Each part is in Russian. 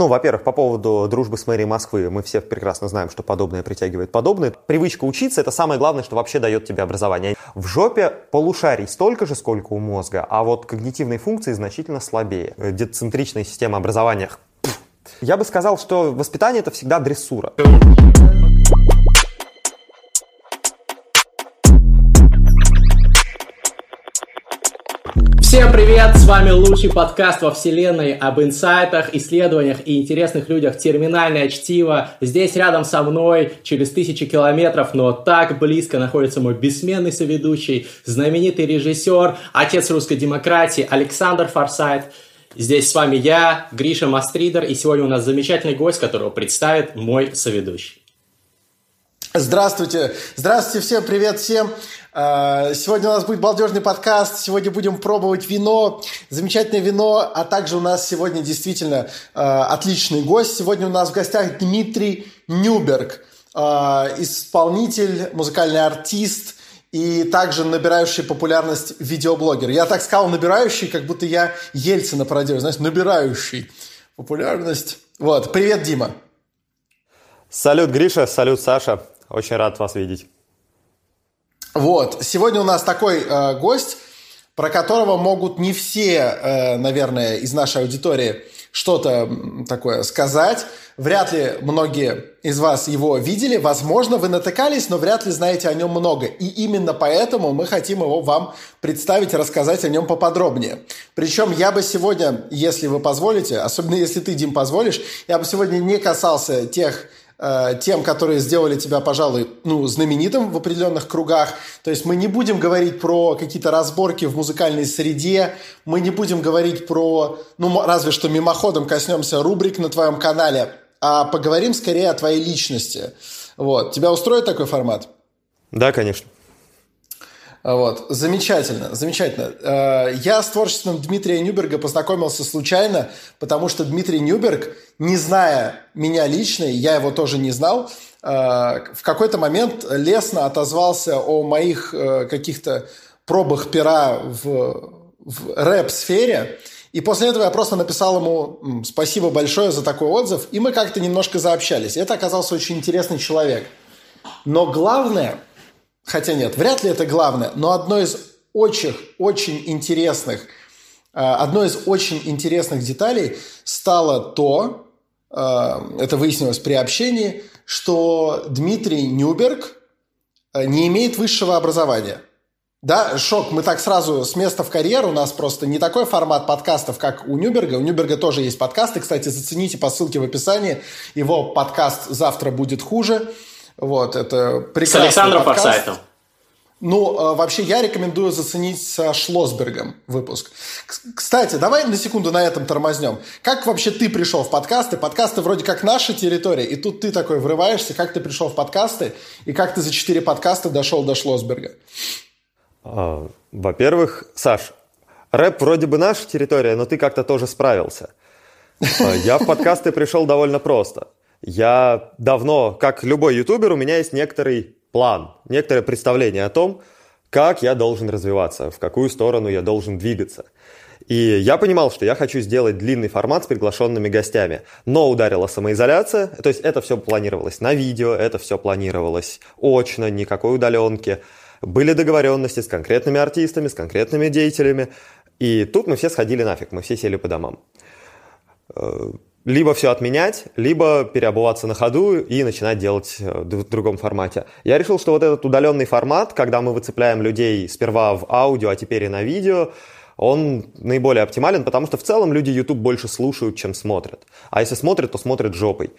Ну, во-первых, по поводу дружбы с мэрией Москвы. Мы все прекрасно знаем, что подобное притягивает подобное. Привычка учиться – это самое главное, что вообще дает тебе образование. В жопе полушарий столько же, сколько у мозга, а вот когнитивные функции значительно слабее. Децентричная система образования. Я бы сказал, что воспитание – это всегда дрессура. Всем привет! С вами лучший подкаст во вселенной об инсайтах, исследованиях и интересных людях «Терминальное чтиво». Здесь рядом со мной, через тысячи километров, но так близко находится мой бессменный соведущий, знаменитый режиссер, отец русской демократии Александр Форсайт. Здесь с вами я, Гриша Мастридер, и сегодня у нас замечательный гость, которого представит мой соведущий. Здравствуйте. Здравствуйте всем, привет всем. А, сегодня у нас будет балдежный подкаст. Сегодня будем пробовать вино, замечательное вино, а также у нас сегодня действительно а, отличный гость. Сегодня у нас в гостях Дмитрий Нюберг, а, исполнитель, музыкальный артист и также набирающий популярность видеоблогер. Я так сказал набирающий, как будто я Ельцина пародирую, знаешь, набирающий популярность. Вот, привет, Дима. Салют, Гриша, салют, Саша. Очень рад вас видеть. Вот, сегодня у нас такой э, гость, про которого могут не все, э, наверное, из нашей аудитории что-то такое сказать. Вряд ли многие из вас его видели. Возможно, вы натыкались, но вряд ли знаете о нем много. И именно поэтому мы хотим его вам представить, рассказать о нем поподробнее. Причем я бы сегодня, если вы позволите, особенно если ты, Дим, позволишь, я бы сегодня не касался тех Э, тем, которые сделали тебя, пожалуй, ну, знаменитым в определенных кругах. То есть мы не будем говорить про какие-то разборки в музыкальной среде, мы не будем говорить про, ну, разве что мимоходом коснемся рубрик на твоем канале, а поговорим скорее о твоей личности. Вот. Тебя устроит такой формат? Да, конечно. Вот. Замечательно, замечательно. Э, я с творчеством Дмитрия Нюберга познакомился случайно, потому что Дмитрий Нюберг, не зная меня лично, я его тоже не знал, э, в какой-то момент лестно отозвался о моих э, каких-то пробах пера в, в рэп-сфере. И после этого я просто написал ему спасибо большое за такой отзыв, и мы как-то немножко заобщались. Это оказался очень интересный человек. Но главное – хотя нет, вряд ли это главное, но одно из очень, очень интересных, э, одной из очень интересных деталей стало то, э, это выяснилось при общении, что Дмитрий Нюберг э, не имеет высшего образования. Да, шок. Мы так сразу с места в карьеру. У нас просто не такой формат подкастов, как у Нюберга. У Нюберга тоже есть подкасты. Кстати, зацените по ссылке в описании. Его подкаст «Завтра будет хуже». Вот, это прекрасный С Александром подкаст. Форсайтом. Ну, а, вообще, я рекомендую заценить со Шлосбергом выпуск. Кстати, давай на секунду на этом тормознем. Как вообще ты пришел в подкасты? Подкасты вроде как наша территория, и тут ты такой врываешься. Как ты пришел в подкасты? И как ты за четыре подкаста дошел до Шлосберга? А, во-первых, Саш, рэп вроде бы наша территория, но ты как-то тоже справился. А, я в подкасты пришел довольно просто. Я давно, как любой ютубер, у меня есть некоторый план, некоторое представление о том, как я должен развиваться, в какую сторону я должен двигаться. И я понимал, что я хочу сделать длинный формат с приглашенными гостями. Но ударила самоизоляция, то есть это все планировалось на видео, это все планировалось очно, никакой удаленки. Были договоренности с конкретными артистами, с конкретными деятелями. И тут мы все сходили нафиг, мы все сели по домам. Либо все отменять, либо переобуваться на ходу и начинать делать э, в другом формате. Я решил, что вот этот удаленный формат, когда мы выцепляем людей сперва в аудио, а теперь и на видео, он наиболее оптимален, потому что в целом люди YouTube больше слушают, чем смотрят. А если смотрят, то смотрят жопой.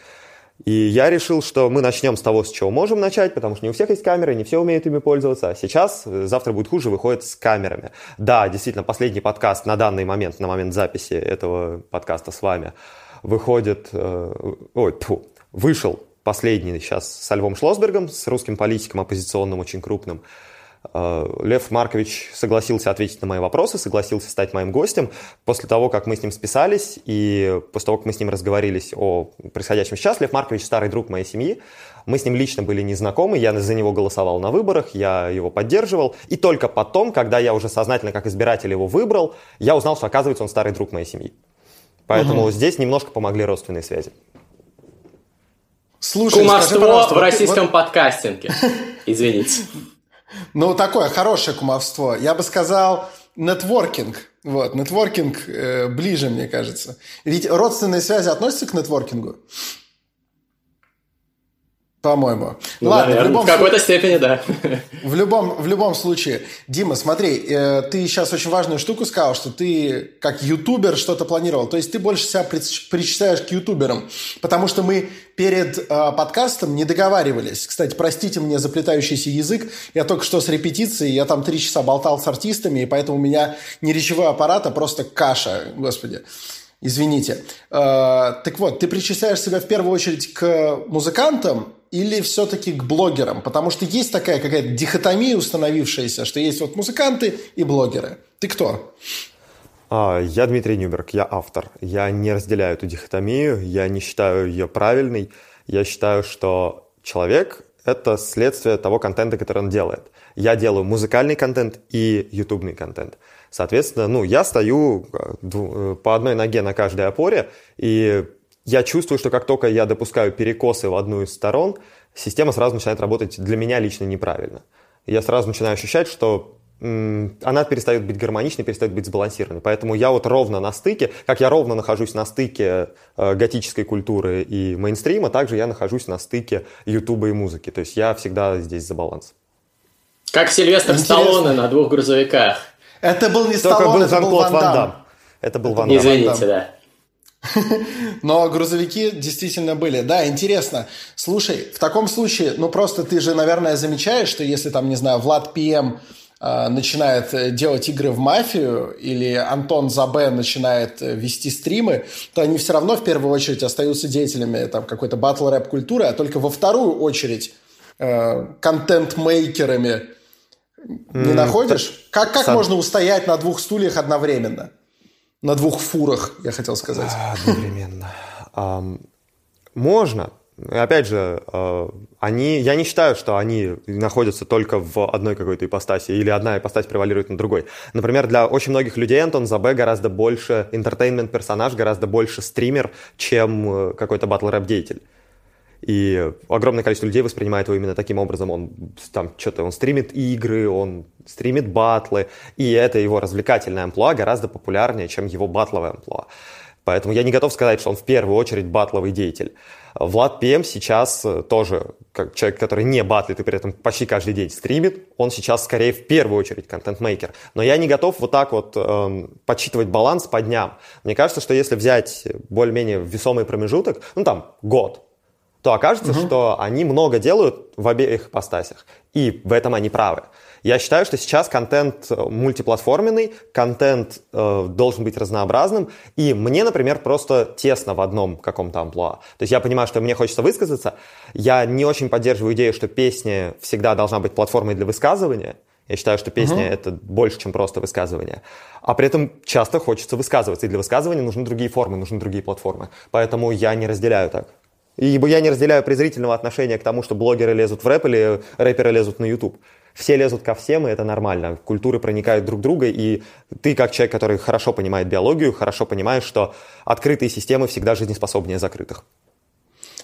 И я решил, что мы начнем с того, с чего можем начать, потому что не у всех есть камеры, не все умеют ими пользоваться. А сейчас, э, завтра будет хуже, выходит с камерами. Да, действительно, последний подкаст на данный момент, на момент записи этого подкаста с вами – выходит, э, ой, тьфу, вышел последний сейчас с Львом Шлосбергом, с русским политиком оппозиционным, очень крупным. Э, Лев Маркович согласился ответить на мои вопросы, согласился стать моим гостем. После того, как мы с ним списались и после того, как мы с ним разговорились о происходящем сейчас, Лев Маркович старый друг моей семьи, мы с ним лично были не знакомы, я за него голосовал на выборах, я его поддерживал. И только потом, когда я уже сознательно как избиратель его выбрал, я узнал, что оказывается он старый друг моей семьи. Поэтому угу. здесь немножко помогли родственные связи. Слушай, Кумовство в российском вот... подкастинге. Извините. Ну, такое хорошее кумовство. Я бы сказал, нетворкинг. Вот, нетворкинг э, ближе, мне кажется. Ведь родственные связи относятся к нетворкингу? По-моему. Ну, Ладно, наверное, в, любом в какой-то случае, степени, да. В любом, в любом случае. Дима, смотри, э, ты сейчас очень важную штуку сказал, что ты как ютубер что-то планировал. То есть ты больше себя причисляешь к ютуберам. Потому что мы перед э, подкастом не договаривались. Кстати, простите мне заплетающийся язык. Я только что с репетицией, я там три часа болтал с артистами, и поэтому у меня не речевой аппарат, а просто каша, господи. Извините. Э, так вот, ты причисляешь себя в первую очередь к музыкантам, или все-таки к блогерам? Потому что есть такая какая-то дихотомия установившаяся, что есть вот музыканты и блогеры. Ты кто? А, я Дмитрий Нюберг, я автор. Я не разделяю эту дихотомию, я не считаю ее правильной. Я считаю, что человек — это следствие того контента, который он делает. Я делаю музыкальный контент и ютубный контент. Соответственно, ну, я стою э, э, по одной ноге на каждой опоре, и я чувствую, что как только я допускаю перекосы в одну из сторон, система сразу начинает работать для меня лично неправильно. Я сразу начинаю ощущать, что она перестает быть гармоничной, перестает быть сбалансированной. Поэтому я вот ровно на стыке, как я ровно нахожусь на стыке э, готической культуры и мейнстрима, также я нахожусь на стыке ютуба и музыки. То есть я всегда здесь за баланс. Как Сильвестр Интересно. Сталлоне на двух грузовиках. Это был не Только Сталлоне, был это был Ван Дам. Это был Ван Дам. Извините, да. Но грузовики действительно были. Да, интересно. Слушай, в таком случае, ну просто ты же, наверное, замечаешь, что если там, не знаю, Влад ПМ э, начинает э, делать игры в мафию, или Антон Забе начинает э, вести стримы, то они все равно в первую очередь остаются деятелями там, какой-то батл-рэп культуры, а только во вторую очередь э, контент-мейкерами. Не mm, находишь? Как, как можно устоять на двух стульях одновременно? На двух фурах, я хотел сказать. А, одновременно. Можно. Опять же, а, они, я не считаю, что они находятся только в одной какой-то ипостаси, или одна ипостась превалирует на другой. Например, для очень многих людей Антон Забе гораздо больше интертеймент-персонаж, гораздо больше стример, чем э, какой-то батл-рэп-деятель. И огромное количество людей воспринимает его именно таким образом. Он там что-то, он стримит игры, он стримит батлы, и это его развлекательное амплуа гораздо популярнее, чем его батловое амплуа. Поэтому я не готов сказать, что он в первую очередь батловый деятель. Влад ПМ сейчас э, тоже, как человек, который не батлит и при этом почти каждый день стримит, он сейчас скорее в первую очередь контент-мейкер. Но я не готов вот так вот эм, подсчитывать баланс по дням. Мне кажется, что если взять более-менее весомый промежуток, ну там год, то окажется, угу. что они много делают в обеих ипостасях. И в этом они правы. Я считаю, что сейчас контент э, мультиплатформенный, контент э, должен быть разнообразным, и мне, например, просто тесно в одном каком-то амплуа. То есть я понимаю, что мне хочется высказаться. Я не очень поддерживаю идею, что песня всегда должна быть платформой для высказывания. Я считаю, что песня uh-huh. это больше, чем просто высказывание. А при этом часто хочется высказываться, и для высказывания нужны другие формы, нужны другие платформы. Поэтому я не разделяю так. Ибо я не разделяю презрительного отношения к тому, что блогеры лезут в рэп или рэперы лезут на YouTube. Все лезут ко всем, и это нормально. Культуры проникают друг друга, и ты, как человек, который хорошо понимает биологию, хорошо понимаешь, что открытые системы всегда жизнеспособнее закрытых.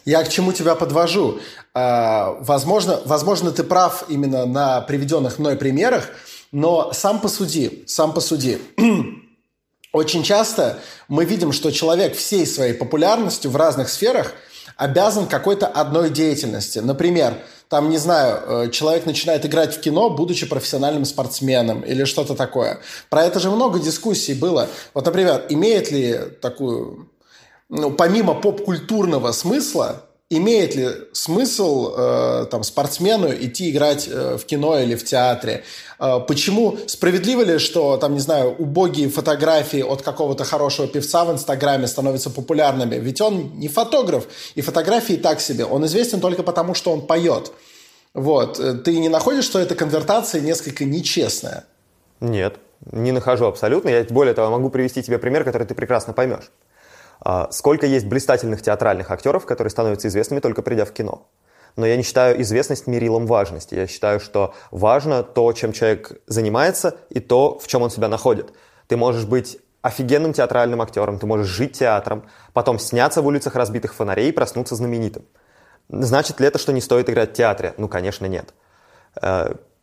Я к чему тебя подвожу? А, возможно, возможно, ты прав именно на приведенных мной примерах, но сам посуди, сам посуди. Очень часто мы видим, что человек всей своей популярностью в разных сферах – обязан какой-то одной деятельности. Например, там, не знаю, э, человек начинает играть в кино, будучи профессиональным спортсменом или что-то такое. Про это же много дискуссий было. Вот, например, имеет ли такую, ну, помимо поп-культурного смысла, имеет ли смысл э, там, спортсмену идти играть э, в кино или в театре? Э, почему справедливо ли, что там, не знаю, убогие фотографии от какого-то хорошего певца в Инстаграме становятся популярными? Ведь он не фотограф, и фотографии так себе. Он известен только потому, что он поет. Вот. Э, ты не находишь, что эта конвертация несколько нечестная? Нет, не нахожу абсолютно. Я более того могу привести тебе пример, который ты прекрасно поймешь. А, сколько есть блистательных театральных актеров, которые становятся известными только придя в кино. Но я не считаю известность мерилом важности. Я считаю, что важно то, чем человек занимается, и то, в чем он себя находит. Ты можешь быть офигенным театральным актером, ты можешь жить театром, потом сняться в улицах разбитых фонарей и проснуться знаменитым. Значит ли это, что не стоит играть в театре? Ну, конечно, нет.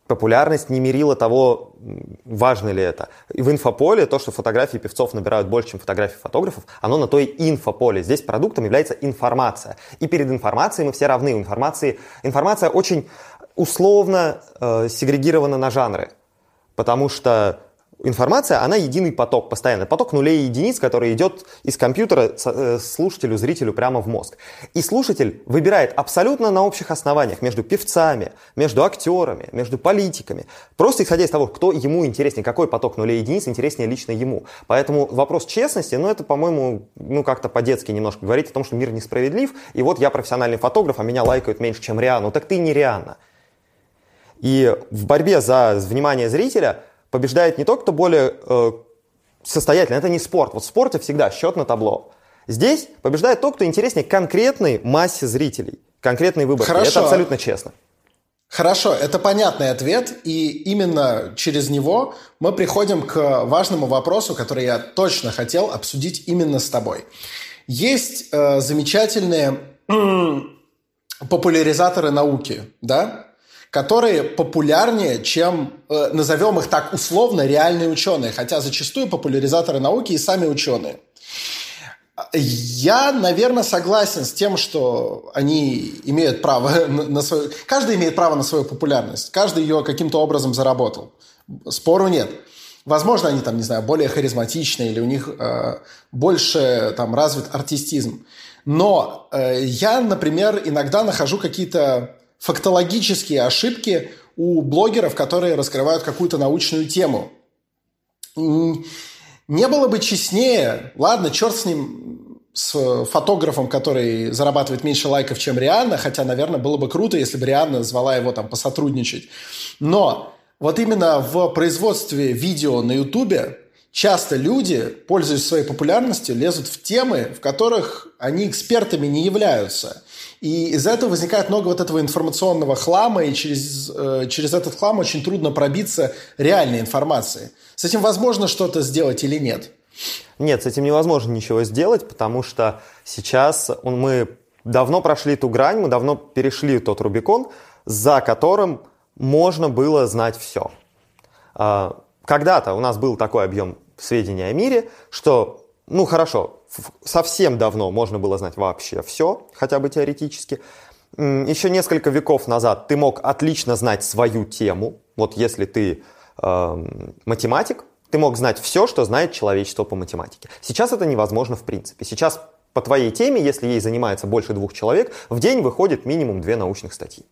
Популярность не мерила того, важно ли это. И в инфополе то, что фотографии певцов набирают больше, чем фотографии фотографов, оно на то и инфополе. Здесь продуктом является информация. И перед информацией мы все равны. У информации, информация очень условно э, сегрегирована на жанры. Потому что информация, она единый поток, постоянный поток нулей и единиц, который идет из компьютера э, слушателю, зрителю прямо в мозг. И слушатель выбирает абсолютно на общих основаниях между певцами, между актерами, между политиками, просто исходя из того, кто ему интереснее, какой поток нулей и единиц интереснее лично ему. Поэтому вопрос честности, ну это, по-моему, ну как-то по-детски немножко говорить о том, что мир несправедлив, и вот я профессиональный фотограф, а меня лайкают меньше, чем Риану. Так ты не Риана. И в борьбе за внимание зрителя – побеждает не тот, кто более э, состоятельный. Это не спорт. Вот в спорте всегда счет на табло. Здесь побеждает тот, кто интереснее конкретной массе зрителей, конкретной выборке. Хорошо. Это абсолютно честно. Хорошо, это понятный ответ, и именно через него мы приходим к важному вопросу, который я точно хотел обсудить именно с тобой. Есть э, замечательные популяризаторы науки, да? Которые популярнее, чем, э, назовем их так условно, реальные ученые, хотя зачастую популяризаторы науки и сами ученые. Я, наверное, согласен с тем, что они имеют право на, свою... Каждый имеет право на свою популярность. Каждый ее каким-то образом заработал. Спору нет. Возможно, они там, не знаю, более харизматичные или у них э, больше там развит артистизм. Но э, я, например, иногда нахожу какие-то фактологические ошибки у блогеров, которые раскрывают какую-то научную тему. Не было бы честнее, ладно, черт с ним, с фотографом, который зарабатывает меньше лайков, чем Рианна, хотя, наверное, было бы круто, если бы Рианна звала его там посотрудничать. Но вот именно в производстве видео на Ютубе часто люди, пользуясь своей популярностью, лезут в темы, в которых они экспертами не являются. И из-за этого возникает много вот этого информационного хлама, и через, э, через этот хлам очень трудно пробиться реальной информации. С этим возможно что-то сделать или нет? Нет, с этим невозможно ничего сделать, потому что сейчас мы давно прошли ту грань, мы давно перешли тот Рубикон, за которым можно было знать все. А, когда-то у нас был такой объем сведений о мире, что, ну хорошо, совсем давно можно было знать вообще все, хотя бы теоретически. Еще несколько веков назад ты мог отлично знать свою тему. Вот если ты э, математик, ты мог знать все, что знает человечество по математике. Сейчас это невозможно в принципе. Сейчас по твоей теме, если ей занимается больше двух человек, в день выходит минимум две научных статьи.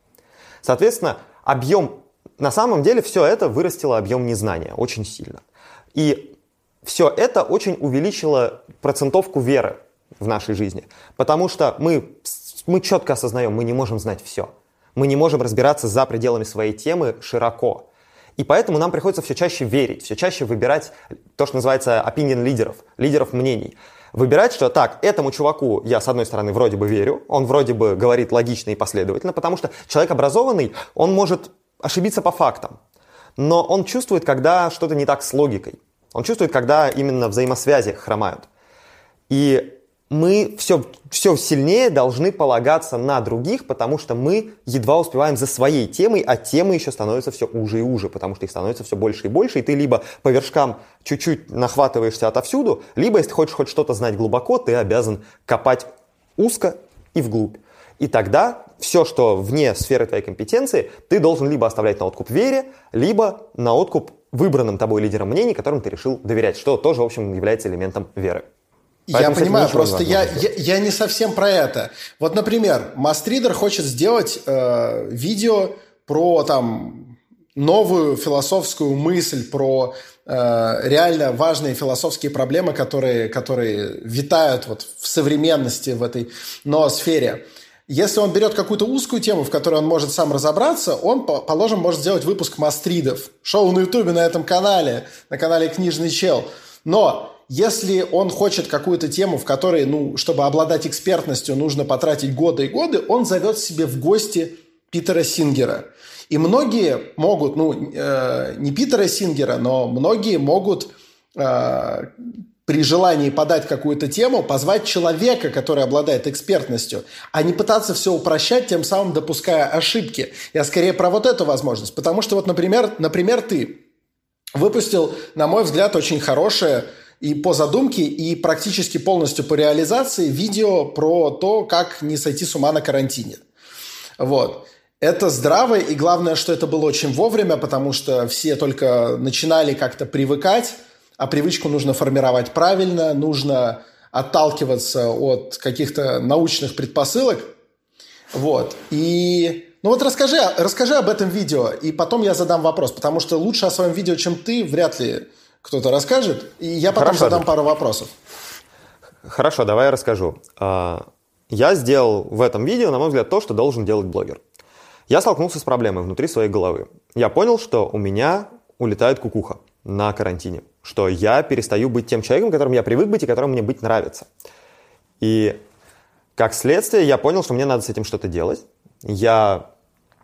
Соответственно, объем, на самом деле все это вырастило объем незнания очень сильно. И все это очень увеличило процентовку веры в нашей жизни. Потому что мы, мы четко осознаем, мы не можем знать все. Мы не можем разбираться за пределами своей темы широко. И поэтому нам приходится все чаще верить, все чаще выбирать то, что называется opinion лидеров, лидеров мнений. Выбирать, что так, этому чуваку я, с одной стороны, вроде бы верю, он вроде бы говорит логично и последовательно, потому что человек образованный, он может ошибиться по фактам, но он чувствует, когда что-то не так с логикой. Он чувствует, когда именно взаимосвязи хромают. И мы все, все сильнее должны полагаться на других, потому что мы едва успеваем за своей темой, а темы еще становятся все уже и уже, потому что их становится все больше и больше, и ты либо по вершкам чуть-чуть нахватываешься отовсюду, либо, если хочешь хоть что-то знать глубоко, ты обязан копать узко и вглубь. И тогда все, что вне сферы твоей компетенции, ты должен либо оставлять на откуп вере, либо на откуп выбранным тобой лидером мнений, которым ты решил доверять, что тоже, в общем, является элементом веры. Поэтому я понимаю, просто я, я, я не совсем про это. Вот, например, Мастридер хочет сделать э, видео про там новую философскую мысль, про э, реально важные философские проблемы, которые, которые витают вот в современности в этой ноосфере. Если он берет какую-то узкую тему, в которой он может сам разобраться, он, положим, может сделать выпуск мастридов. Шоу на Ютубе на этом канале, на канале «Книжный чел». Но если он хочет какую-то тему, в которой, ну, чтобы обладать экспертностью, нужно потратить годы и годы, он зовет себе в гости Питера Сингера. И многие могут, ну, э, не Питера Сингера, но многие могут э, при желании подать какую-то тему, позвать человека, который обладает экспертностью, а не пытаться все упрощать, тем самым допуская ошибки. Я скорее про вот эту возможность. Потому что вот, например, например ты выпустил, на мой взгляд, очень хорошее и по задумке, и практически полностью по реализации видео про то, как не сойти с ума на карантине. Вот. Это здраво, и главное, что это было очень вовремя, потому что все только начинали как-то привыкать, а привычку нужно формировать правильно, нужно отталкиваться от каких-то научных предпосылок. Вот. И ну вот расскажи, расскажи об этом видео, и потом я задам вопрос, потому что лучше о своем видео, чем ты, вряд ли кто-то расскажет, и я потом Хорошо, задам пару вопросов. Хорошо, давай я расскажу. А, я сделал в этом видео, на мой взгляд, то, что должен делать блогер. Я столкнулся с проблемой внутри своей головы. Я понял, что у меня улетает кукуха на карантине, что я перестаю быть тем человеком, которым я привык быть и которым мне быть нравится. И как следствие я понял, что мне надо с этим что-то делать. Я,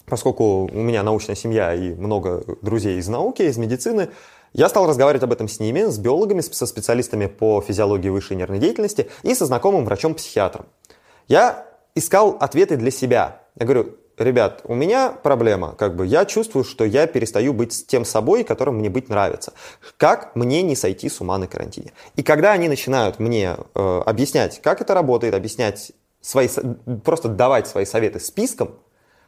поскольку у меня научная семья и много друзей из науки, из медицины, я стал разговаривать об этом с ними, с биологами, со специалистами по физиологии высшей нервной деятельности и со знакомым врачом-психиатром. Я искал ответы для себя. Я говорю, ребят, у меня проблема, как бы я чувствую, что я перестаю быть тем собой, которым мне быть нравится. Как мне не сойти с ума на карантине? И когда они начинают мне э, объяснять, как это работает, объяснять свои, просто давать свои советы списком,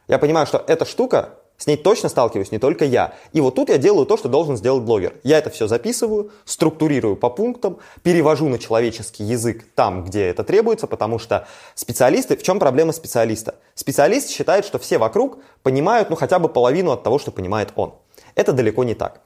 я понимаю, что эта штука с ней точно сталкиваюсь не только я. И вот тут я делаю то, что должен сделать блогер. Я это все записываю, структурирую по пунктам, перевожу на человеческий язык там, где это требуется, потому что специалисты... В чем проблема специалиста? Специалист считает, что все вокруг понимают ну хотя бы половину от того, что понимает он. Это далеко не так.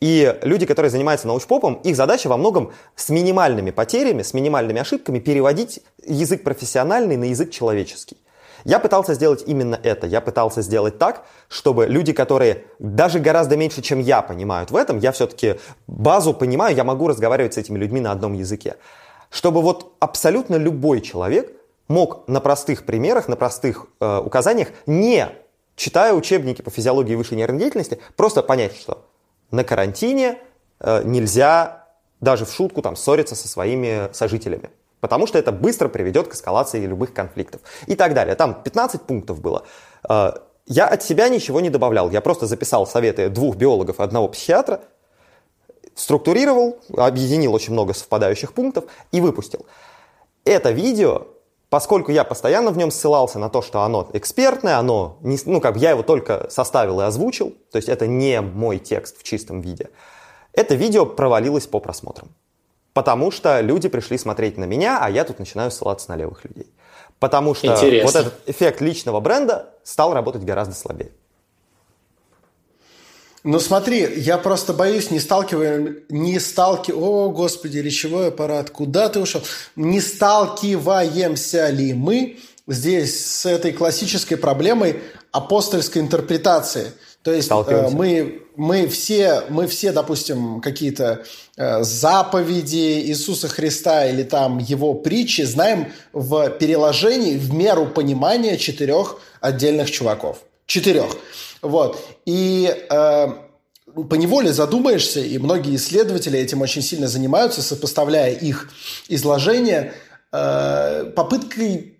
И люди, которые занимаются научпопом, их задача во многом с минимальными потерями, с минимальными ошибками переводить язык профессиональный на язык человеческий. Я пытался сделать именно это. Я пытался сделать так, чтобы люди, которые даже гораздо меньше, чем я, понимают в этом, я все-таки базу понимаю, я могу разговаривать с этими людьми на одном языке. Чтобы вот абсолютно любой человек мог на простых примерах, на простых э, указаниях, не читая учебники по физиологии высшей нервной деятельности, просто понять, что на карантине э, нельзя даже в шутку там ссориться со своими сожителями. Потому что это быстро приведет к эскалации любых конфликтов. И так далее. Там 15 пунктов было. Э, я от себя ничего не добавлял. Я просто записал советы двух биологов и одного психиатра, структурировал, объединил очень много совпадающих пунктов и выпустил. Это видео, поскольку я постоянно в нем ссылался на то, что оно экспертное, оно, не, ну, как бы я его только составил и озвучил, то есть это не мой текст в чистом виде, это видео провалилось по просмотрам. Потому что люди пришли смотреть на меня, а я тут начинаю ссылаться на левых людей. Потому что Интересно. вот этот эффект личного бренда стал работать гораздо слабее. Ну смотри, я просто боюсь, не сталкиваем, не сталки, о господи, речевой аппарат, куда ты ушел? Не сталкиваемся ли мы здесь с этой классической проблемой апостольской интерпретации? То есть э, мы, мы, все, мы все, допустим, какие-то э, заповеди Иисуса Христа или там его притчи знаем в переложении в меру понимания четырех отдельных чуваков. Четырех. Вот. И э, по неволе задумаешься, и многие исследователи этим очень сильно занимаются, сопоставляя их изложения, э, попыткой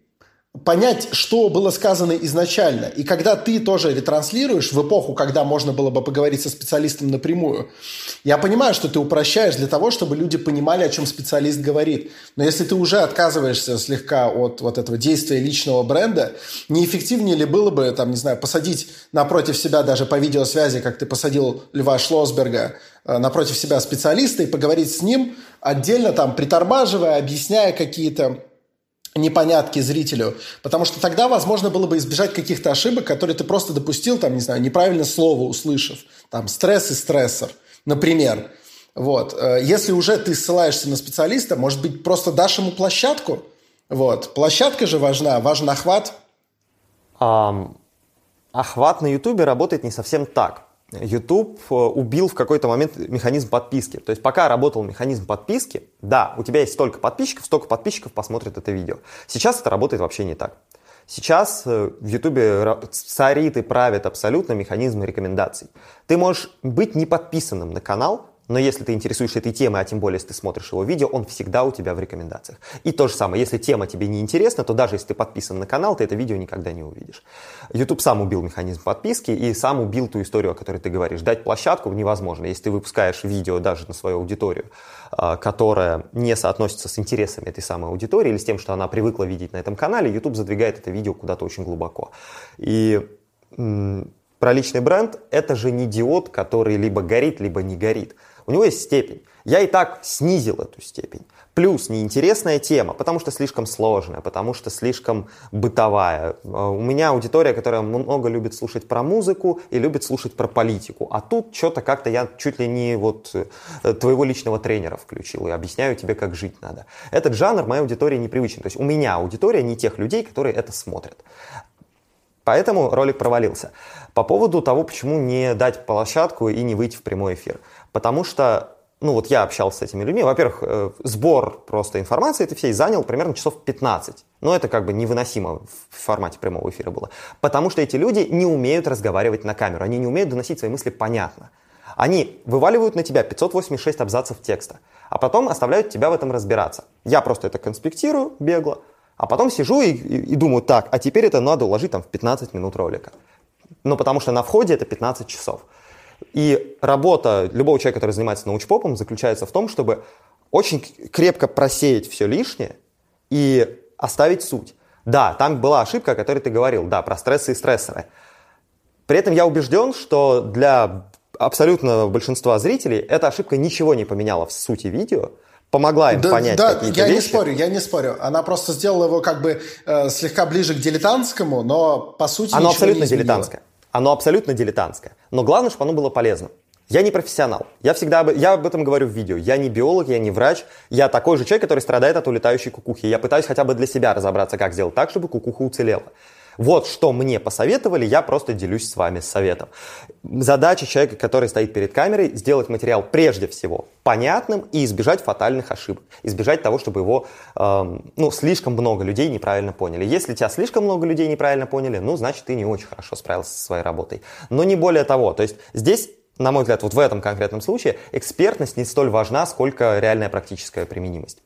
понять, что было сказано изначально. И когда ты тоже ретранслируешь в эпоху, когда можно было бы поговорить со специалистом напрямую, я понимаю, что ты упрощаешь для того, чтобы люди понимали, о чем специалист говорит. Но если ты уже отказываешься слегка от вот этого действия личного бренда, неэффективнее ли было бы, там, не знаю, посадить напротив себя даже по видеосвязи, как ты посадил Льва Шлосберга, э, напротив себя специалиста и поговорить с ним отдельно, там, притормаживая, объясняя какие-то непонятки зрителю, потому что тогда возможно было бы избежать каких-то ошибок, которые ты просто допустил, там, не знаю, неправильно слово услышав, там, стресс и стрессор, например. Вот. Э, если уже ты ссылаешься на специалиста, может быть, просто дашь ему площадку? Вот. Площадка же важна, важен охват. Um, охват на Ютубе работает не совсем так. YouTube э, убил в какой-то момент механизм подписки. То есть пока работал механизм подписки, да, у тебя есть столько подписчиков, столько подписчиков посмотрят это видео. Сейчас это работает вообще не так. Сейчас э, в YouTube царит и правит абсолютно механизм рекомендаций. Ты можешь быть не подписанным на канал, но если ты интересуешься этой темой, а тем более, если ты смотришь его видео, он всегда у тебя в рекомендациях. И то же самое, если тема тебе не интересна, то даже если ты подписан на канал, ты это видео никогда не увидишь. YouTube сам убил механизм подписки и сам убил ту историю, о которой ты говоришь. Дать площадку невозможно. Если ты выпускаешь видео даже на свою аудиторию, а, которая не соотносится с интересами этой самой аудитории или с тем, что она привыкла видеть на этом канале, YouTube задвигает это видео куда-то очень глубоко. И про личный бренд – это же не диод, который либо горит, либо не горит. У него есть степень. Я и так снизил эту степень. Плюс неинтересная тема, потому что слишком сложная, потому что слишком бытовая. А, у меня аудитория, которая много любит слушать про музыку и любит слушать про политику. А тут что-то как-то я чуть ли не вот э, твоего личного тренера включил и объясняю тебе, как жить надо. Этот жанр моей аудитории непривычен. То есть у меня аудитория не тех людей, которые это смотрят. Поэтому ролик провалился. По поводу того, почему не дать площадку и не выйти в прямой эфир. Потому что, ну вот я общался с этими людьми. Во-первых, э, сбор просто информации это всей занял примерно часов 15. Но это как бы невыносимо в формате прямого эфира было. Потому что эти люди не умеют разговаривать на камеру. Они не умеют доносить свои мысли понятно. Они вываливают на тебя 586 абзацев текста, а потом оставляют тебя в этом разбираться. Я просто это конспектирую бегло, а потом сижу и, и, и думаю, так, а теперь это надо уложить там в 15 минут ролика. Ну, потому что на входе это 15 часов. И работа любого человека, который занимается научпопом, заключается в том, чтобы очень крепко просеять все лишнее и оставить суть. Да, там была ошибка, о которой ты говорил, да, про стрессы и стрессоры. При этом я убежден, что для абсолютно большинства зрителей эта ошибка ничего не поменяла в сути видео, помогла им да, понять да, какие-то я вещи. не спорю, я не спорю. Она просто сделала его как бы э, слегка ближе к дилетантскому, но по сути Оно абсолютно дилетантское. Оно абсолютно дилетантское. Но главное, чтобы оно было полезным. Я не профессионал. Я всегда об, я об этом говорю в видео. Я не биолог, я не врач. Я такой же человек, который страдает от улетающей кукухи. Я пытаюсь хотя бы для себя разобраться, как сделать так, чтобы кукуха уцелела. Вот что мне посоветовали, я просто делюсь с вами советом. Задача человека, который стоит перед камерой, сделать материал прежде всего понятным и избежать фатальных ошибок. Избежать того, чтобы его эм, ну, слишком много людей неправильно поняли. Если тебя слишком много людей неправильно поняли, ну, значит, ты не очень хорошо справился со своей работой. Но не более того. То есть здесь на мой взгляд, вот в этом конкретном случае экспертность не столь важна, сколько реальная практическая применимость.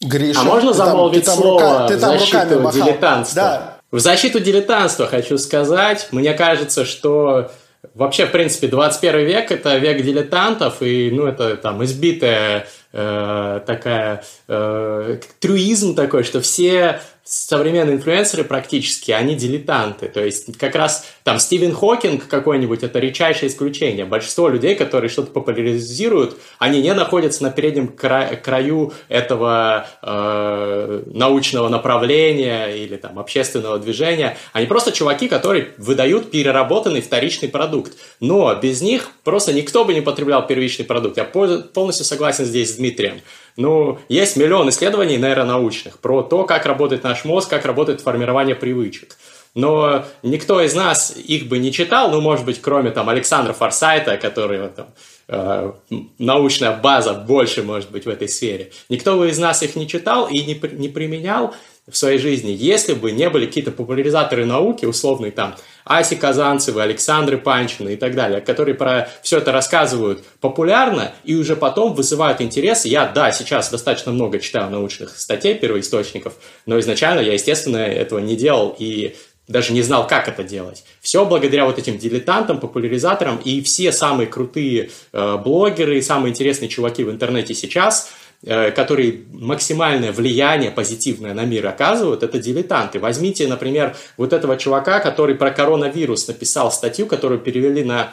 Гриша, а можно замолвить там, слово ты там в защиту дилетантства? Да. В защиту дилетантства хочу сказать, мне кажется, что вообще, в принципе, 21 век – это век дилетантов, и, ну, это там избитая э, такая, э, трюизм такой, что все современные инфлюенсеры практически, они дилетанты. То есть как раз там Стивен Хокинг какой-нибудь, это редчайшее исключение. Большинство людей, которые что-то популяризируют, они не находятся на переднем кра- краю этого э, научного направления или там общественного движения. Они просто чуваки, которые выдают переработанный вторичный продукт. Но без них просто никто бы не потреблял первичный продукт. Я полностью согласен здесь с Дмитрием. Ну, есть миллион исследований нейронаучных про то, как работает наш мозг, как работает формирование привычек. Но никто из нас их бы не читал, ну, может быть, кроме там Александра Форсайта, который там, э, научная база больше, может быть, в этой сфере. Никто бы из нас их не читал и не, не применял в своей жизни, если бы не были какие-то популяризаторы науки, условные там Аси Казанцевы, Александры Панчины и так далее, которые про все это рассказывают популярно и уже потом вызывают интерес. Я, да, сейчас достаточно много читаю научных статей, первоисточников, но изначально я, естественно, этого не делал и даже не знал, как это делать. Все благодаря вот этим дилетантам, популяризаторам и все самые крутые э, блогеры, самые интересные чуваки в интернете сейчас – которые максимальное влияние позитивное на мир оказывают, это дилетанты. Возьмите, например, вот этого чувака, который про коронавирус написал статью, которую перевели на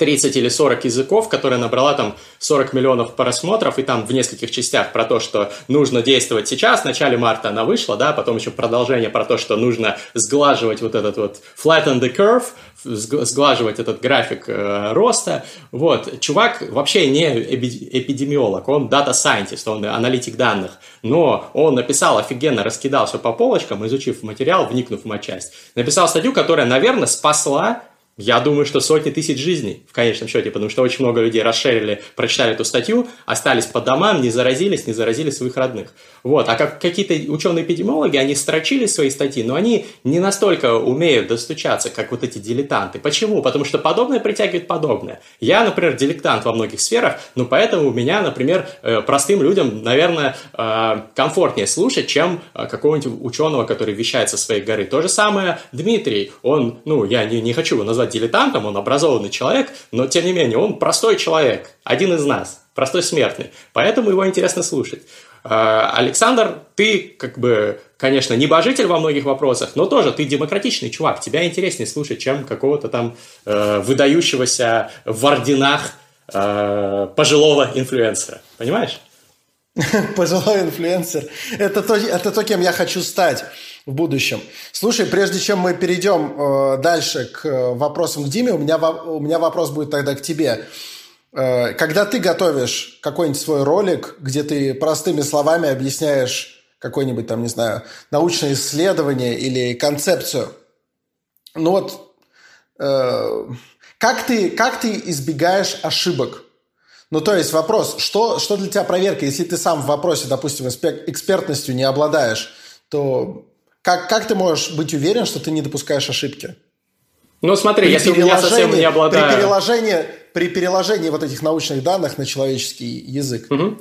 30 или 40 языков, которая набрала там 40 миллионов просмотров, и там в нескольких частях про то, что нужно действовать сейчас. В начале марта она вышла, да, потом еще продолжение про то, что нужно сглаживать вот этот вот flatten the curve, сглаживать этот график э, роста. Вот. Чувак вообще не эпидемиолог, он дата-сайентист, он аналитик данных, но он написал офигенно, раскидал все по полочкам, изучив материал, вникнув в матчасть. Написал статью, которая, наверное, спасла я думаю, что сотни тысяч жизней в конечном счете, потому что очень много людей расширили, прочитали эту статью, остались по домам, не заразились, не заразили своих родных. Вот. А как какие-то ученые-эпидемиологи, они строчили свои статьи, но они не настолько умеют достучаться, как вот эти дилетанты. Почему? Потому что подобное притягивает подобное. Я, например, дилетант во многих сферах, но поэтому у меня, например, э, простым людям, наверное, э, комфортнее слушать, чем э, какого-нибудь ученого, который вещает со своей горы. То же самое Дмитрий. Он, ну, я не, не хочу его назвать дилетантом, он образованный человек, но тем не менее он простой человек, один из нас, простой смертный. Поэтому его интересно слушать. А, Александр, ты как бы, конечно, небожитель во многих вопросах, но тоже ты демократичный чувак. Тебя интереснее слушать, чем какого-то там э, выдающегося в орденах э, пожилого инфлюенсера. Понимаешь? Пожилой инфлюенсер. Это то, это то, кем я хочу стать в будущем. Слушай, прежде чем мы перейдем э, дальше к э, вопросам к Диме, у меня, у меня вопрос будет тогда к тебе. Э, когда ты готовишь какой-нибудь свой ролик, где ты простыми словами объясняешь какое-нибудь там, не знаю, научное исследование или концепцию, ну вот, э, как, ты, как ты избегаешь ошибок? Ну, то есть вопрос, что, что для тебя проверка? Если ты сам в вопросе, допустим, экспертностью не обладаешь, то как, как ты можешь быть уверен, что ты не допускаешь ошибки? Ну, смотри, при если я совсем не обладаю... При переложении, при переложении вот этих научных данных на человеческий язык. Угу.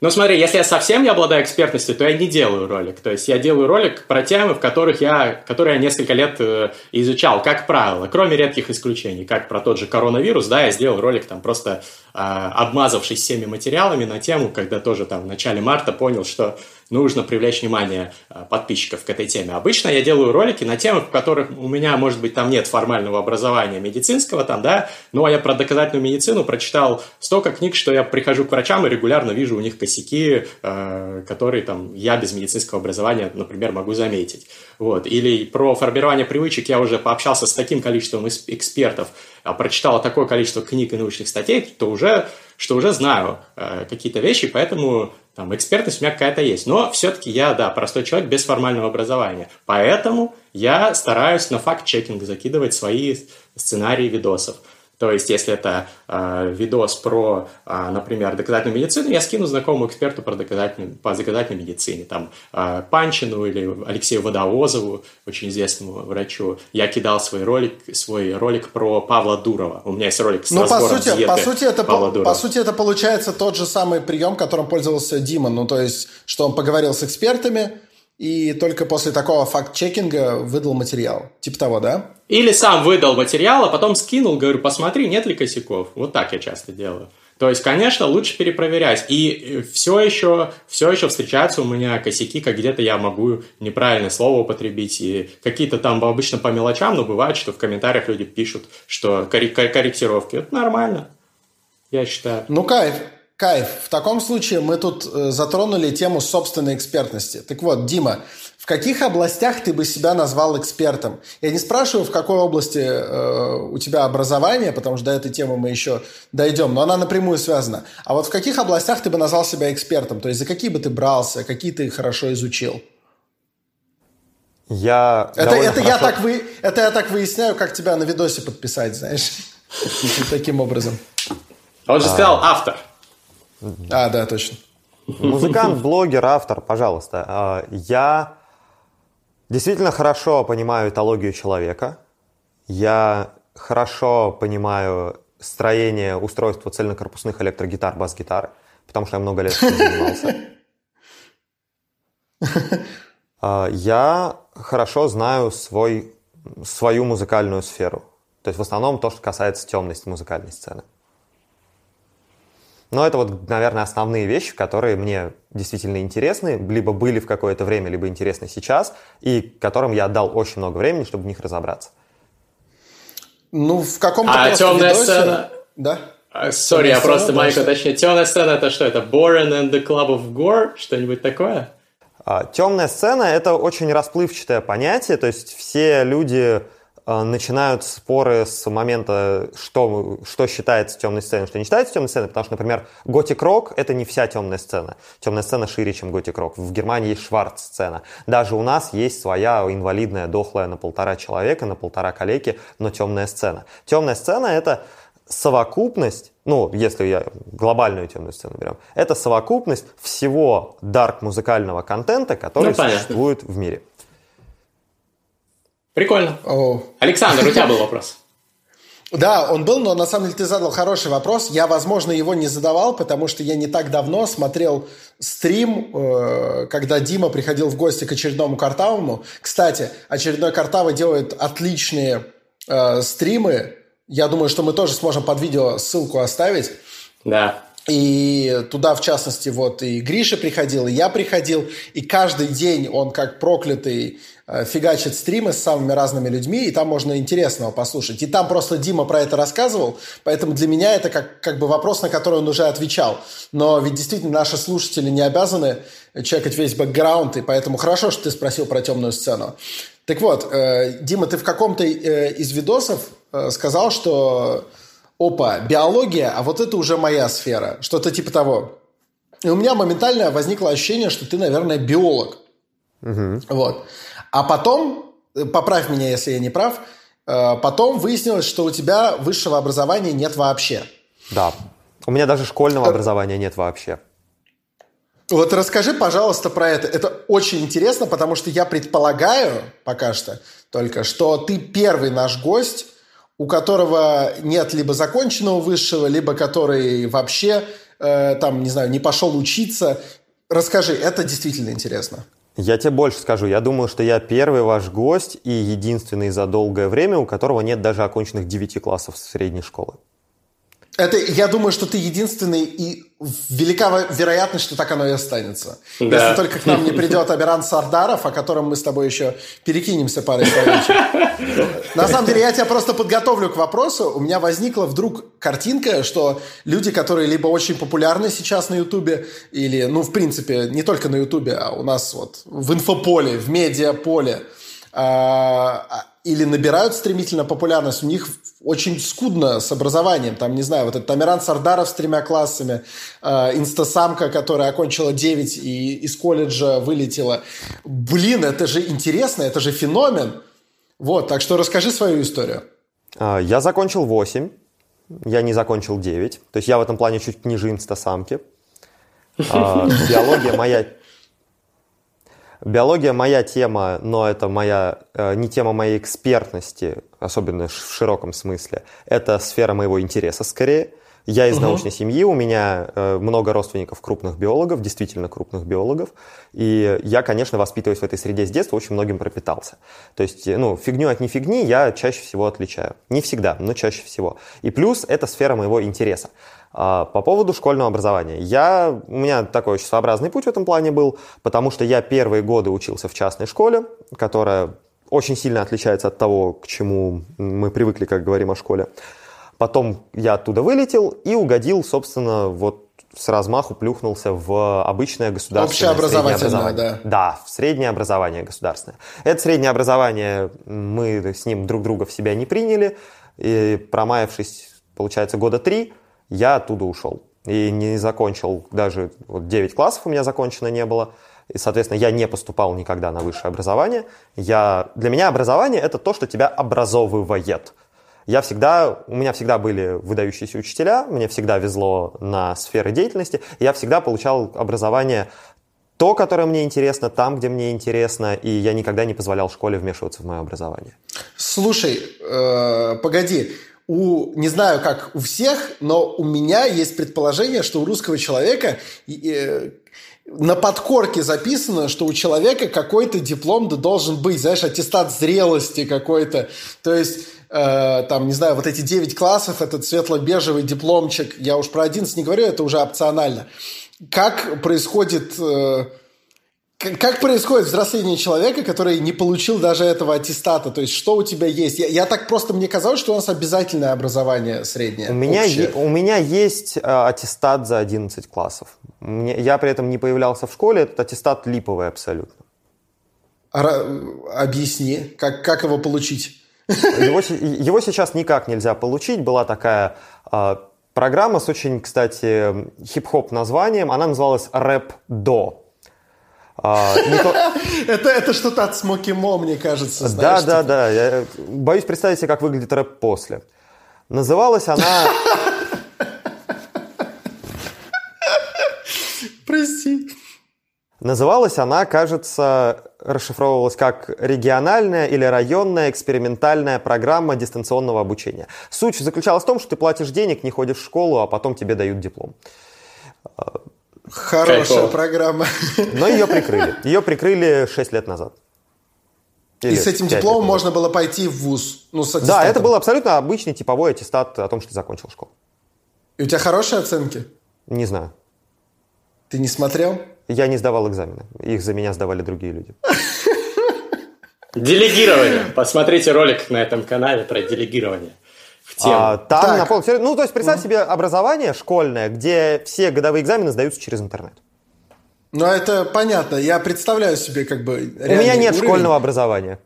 Ну, смотри, если я совсем не обладаю экспертностью, то я не делаю ролик. То есть я делаю ролик про темы, в которых я, которые я несколько лет э, изучал, как правило, кроме редких исключений, как про тот же коронавирус, да, я сделал ролик там просто э, обмазавшись всеми материалами на тему, когда тоже там в начале марта понял, что нужно привлечь внимание э, подписчиков к этой теме. Обычно я делаю ролики на темы, в которых у меня, может быть, там нет формального образования медицинского, там, да, но я про доказательную медицину прочитал столько книг, что я прихожу к врачам и регулярно вижу у них косяки, э, которые там я без медицинского образования, например, могу заметить. Вот. Или про формирование привычек я уже пообщался с таким количеством экспертов, а прочитал такое количество книг и научных статей, то уже, что уже знаю э, какие-то вещи, поэтому там, экспертность у меня какая-то есть. Но все-таки я, да, простой человек без формального образования. Поэтому я стараюсь на факт-чекинг закидывать свои сценарии видосов. То есть, если это э, видос про, э, например, доказательную медицину, я скину знакомому эксперту про доказательную, по доказательной медицине, там, э, Панчину или Алексею Водовозову, очень известному врачу. Я кидал свой ролик, свой ролик про Павла Дурова. У меня есть ролик с ну, по сути, диеты по сути, это Павла Дурова. По сути, это получается тот же самый прием, которым пользовался Дима. Ну, то есть, что он поговорил с экспертами, и только после такого факт-чекинга выдал материал. Типа того, да? Или сам выдал материал, а потом скинул, говорю, посмотри, нет ли косяков. Вот так я часто делаю. То есть, конечно, лучше перепроверять. И все еще, все еще встречаются у меня косяки, как где-то я могу неправильное слово употребить. И какие-то там обычно по мелочам, но бывает, что в комментариях люди пишут, что корректировки. Это нормально, я считаю. Ну, кайф. Кайф. В таком случае мы тут э, затронули тему собственной экспертности. Так вот, Дима, в каких областях ты бы себя назвал экспертом? Я не спрашиваю, в какой области э, у тебя образование, потому что до этой темы мы еще дойдем, но она напрямую связана. А вот в каких областях ты бы назвал себя экспертом? То есть за какие бы ты брался, какие ты хорошо изучил? Я это, это, хорошо... я так вы, это я так выясняю, как тебя на видосе подписать, знаешь, таким образом. Он же сказал автор. А, да, точно. Музыкант, блогер, автор, пожалуйста. А, я действительно хорошо понимаю этологию человека. Я хорошо понимаю строение устройства цельнокорпусных электрогитар, бас-гитар, потому что я много лет этим занимался. А, я хорошо знаю свой, свою музыкальную сферу. То есть в основном то, что касается темности музыкальной сцены. Но это вот, наверное, основные вещи, которые мне действительно интересны, либо были в какое-то время, либо интересны сейчас, и которым я отдал очень много времени, чтобы в них разобраться. Ну, в каком-то А темная видосе... сцена... Да? Сори, я просто маленько уточню. Темная сцена это что? Это Boren and the Club of Gore? Что-нибудь такое? А, темная сцена — это очень расплывчатое понятие, то есть все люди начинают споры с момента, что, что считается темной сценой, что не считается темной сценой, потому что, например, готик рок это не вся темная сцена. Темная сцена шире, чем готик рок. В Германии есть шварц-сцена. Даже у нас есть своя инвалидная, дохлая на полтора человека, на полтора калеки, но темная сцена. Темная сцена это совокупность, ну, если я глобальную темную сцену берем, это совокупность всего дарк музыкального контента, который ну, существует в мире. Прикольно. О. Александр, у тебя был вопрос. Да, он был, но на самом деле ты задал хороший вопрос. Я, возможно, его не задавал, потому что я не так давно смотрел стрим, э, когда Дима приходил в гости к очередному Картавому. Кстати, очередной Картава делает отличные э, стримы. Я думаю, что мы тоже сможем под видео ссылку оставить. Да. И туда, в частности, вот и Гриша приходил, и я приходил, и каждый день он как проклятый фигачит стримы с самыми разными людьми, и там можно интересного послушать. И там просто Дима про это рассказывал, поэтому для меня это как, как бы вопрос, на который он уже отвечал. Но ведь действительно наши слушатели не обязаны чекать весь бэкграунд, и поэтому хорошо, что ты спросил про темную сцену. Так вот, э, Дима, ты в каком-то э, из видосов сказал, что опа, биология, а вот это уже моя сфера, что-то типа того. И у меня моментально возникло ощущение, что ты, наверное, биолог. Угу. Вот. А потом, э, поправь меня, если я не прав, э, потом выяснилось, что у тебя высшего образования нет вообще. Да. У меня даже школьного э... образования нет вообще. Вот расскажи, пожалуйста, про это. Это очень интересно, потому что я предполагаю пока что только, что ты первый наш гость, у которого нет либо законченного высшего, либо который вообще, э, там, не знаю, не пошел учиться. Расскажи, это действительно интересно. Я тебе больше скажу. Я думаю, что я первый ваш гость и единственный за долгое время, у которого нет даже оконченных 9 классов средней школы. Это, я думаю, что ты единственный, и велика вероятность, что так оно и останется. Да. Если только к нам не придет Аберан Сардаров, о котором мы с тобой еще перекинемся парой словечек. На самом деле, я тебя просто подготовлю к вопросу. У меня возникла вдруг картинка, что люди, которые либо очень популярны сейчас на Ютубе, или, ну, в принципе, не только на Ютубе, а у нас вот в инфополе, в медиаполе, а, или набирают стремительно популярность, у них очень скудно с образованием. Там, не знаю, вот этот Тамиран Сардаров с тремя классами, э, инстасамка, которая окончила 9 и из колледжа вылетела. Блин, это же интересно, это же феномен. Вот, так что расскажи свою историю. А, я закончил 8, я не закончил 9. То есть я в этом плане чуть ниже инстасамки. А, биология моя Биология моя тема, но это моя, э, не тема моей экспертности, особенно в широком смысле. Это сфера моего интереса скорее. Я из угу. научной семьи, у меня э, много родственников крупных биологов, действительно крупных биологов, и я, конечно, воспитываясь в этой среде с детства, очень многим пропитался. То есть, ну, фигню от не фигни я чаще всего отличаю. Не всегда, но чаще всего. И плюс это сфера моего интереса. А, по поводу школьного образования. Я, у меня такой очень своеобразный путь в этом плане был, потому что я первые годы учился в частной школе, которая очень сильно отличается от того, к чему мы привыкли, как говорим о школе. Потом я оттуда вылетел и угодил, собственно, вот с размаху плюхнулся в обычное государственное Общеобразовательное, образование. да. Да, в среднее образование государственное. Это среднее образование, мы с ним друг друга в себя не приняли, и промаявшись, получается, года три, я оттуда ушел. И не закончил, даже вот 9 классов у меня закончено не было. И, соответственно, я не поступал никогда на высшее образование. Я, для меня образование – это то, что тебя образовывает. Я всегда, у меня всегда были выдающиеся учителя, мне всегда везло на сферы деятельности. Я всегда получал образование то, которое мне интересно, там, где мне интересно, и я никогда не позволял школе вмешиваться в мое образование. Слушай, э, погоди, у, не знаю, как у всех, но у меня есть предположение, что у русского человека э, на подкорке записано, что у человека какой-то диплом да должен быть, знаешь, аттестат зрелости какой-то. То есть, э, там, не знаю, вот эти 9 классов, этот светло-бежевый дипломчик, я уж про 11 не говорю, это уже опционально. Как происходит... Э, как происходит взросление человека, который не получил даже этого аттестата? То есть, что у тебя есть? Я, я так просто, мне казалось, что у нас обязательное образование среднее. У меня, е, у меня есть э, аттестат за 11 классов. Мне, я при этом не появлялся в школе, этот аттестат липовый абсолютно. А, объясни, как, как его получить? Его, его сейчас никак нельзя получить. Была такая э, программа с очень, кстати, хип-хоп названием. Она называлась «Рэп До». То... это, это что-то от Смоки Мо, мне кажется. Да, да, типа. да. Я боюсь представить себе, как выглядит рэп после. Называлась она... Прости. Называлась она, кажется, расшифровывалась как региональная или районная экспериментальная программа дистанционного обучения. Суть заключалась в том, что ты платишь денег, не ходишь в школу, а потом тебе дают диплом. Хорошая Кайфов. программа. Но ее прикрыли. Ее прикрыли 6 лет назад. Или и с этим дипломом можно было пойти в ВУЗ? Ну, с да, это был абсолютно обычный типовой аттестат о том, что ты закончил школу. И у тебя хорошие оценки? Не знаю. Ты не смотрел? Я не сдавал экзамены. Их за меня сдавали другие люди. Делегирование. Посмотрите ролик на этом канале про делегирование. Тему. А, там так. на пол... Ну, то есть представь mm. себе образование школьное, где все годовые экзамены сдаются через интернет. Ну, это понятно. Я представляю себе как бы У меня нет уровень. школьного образования.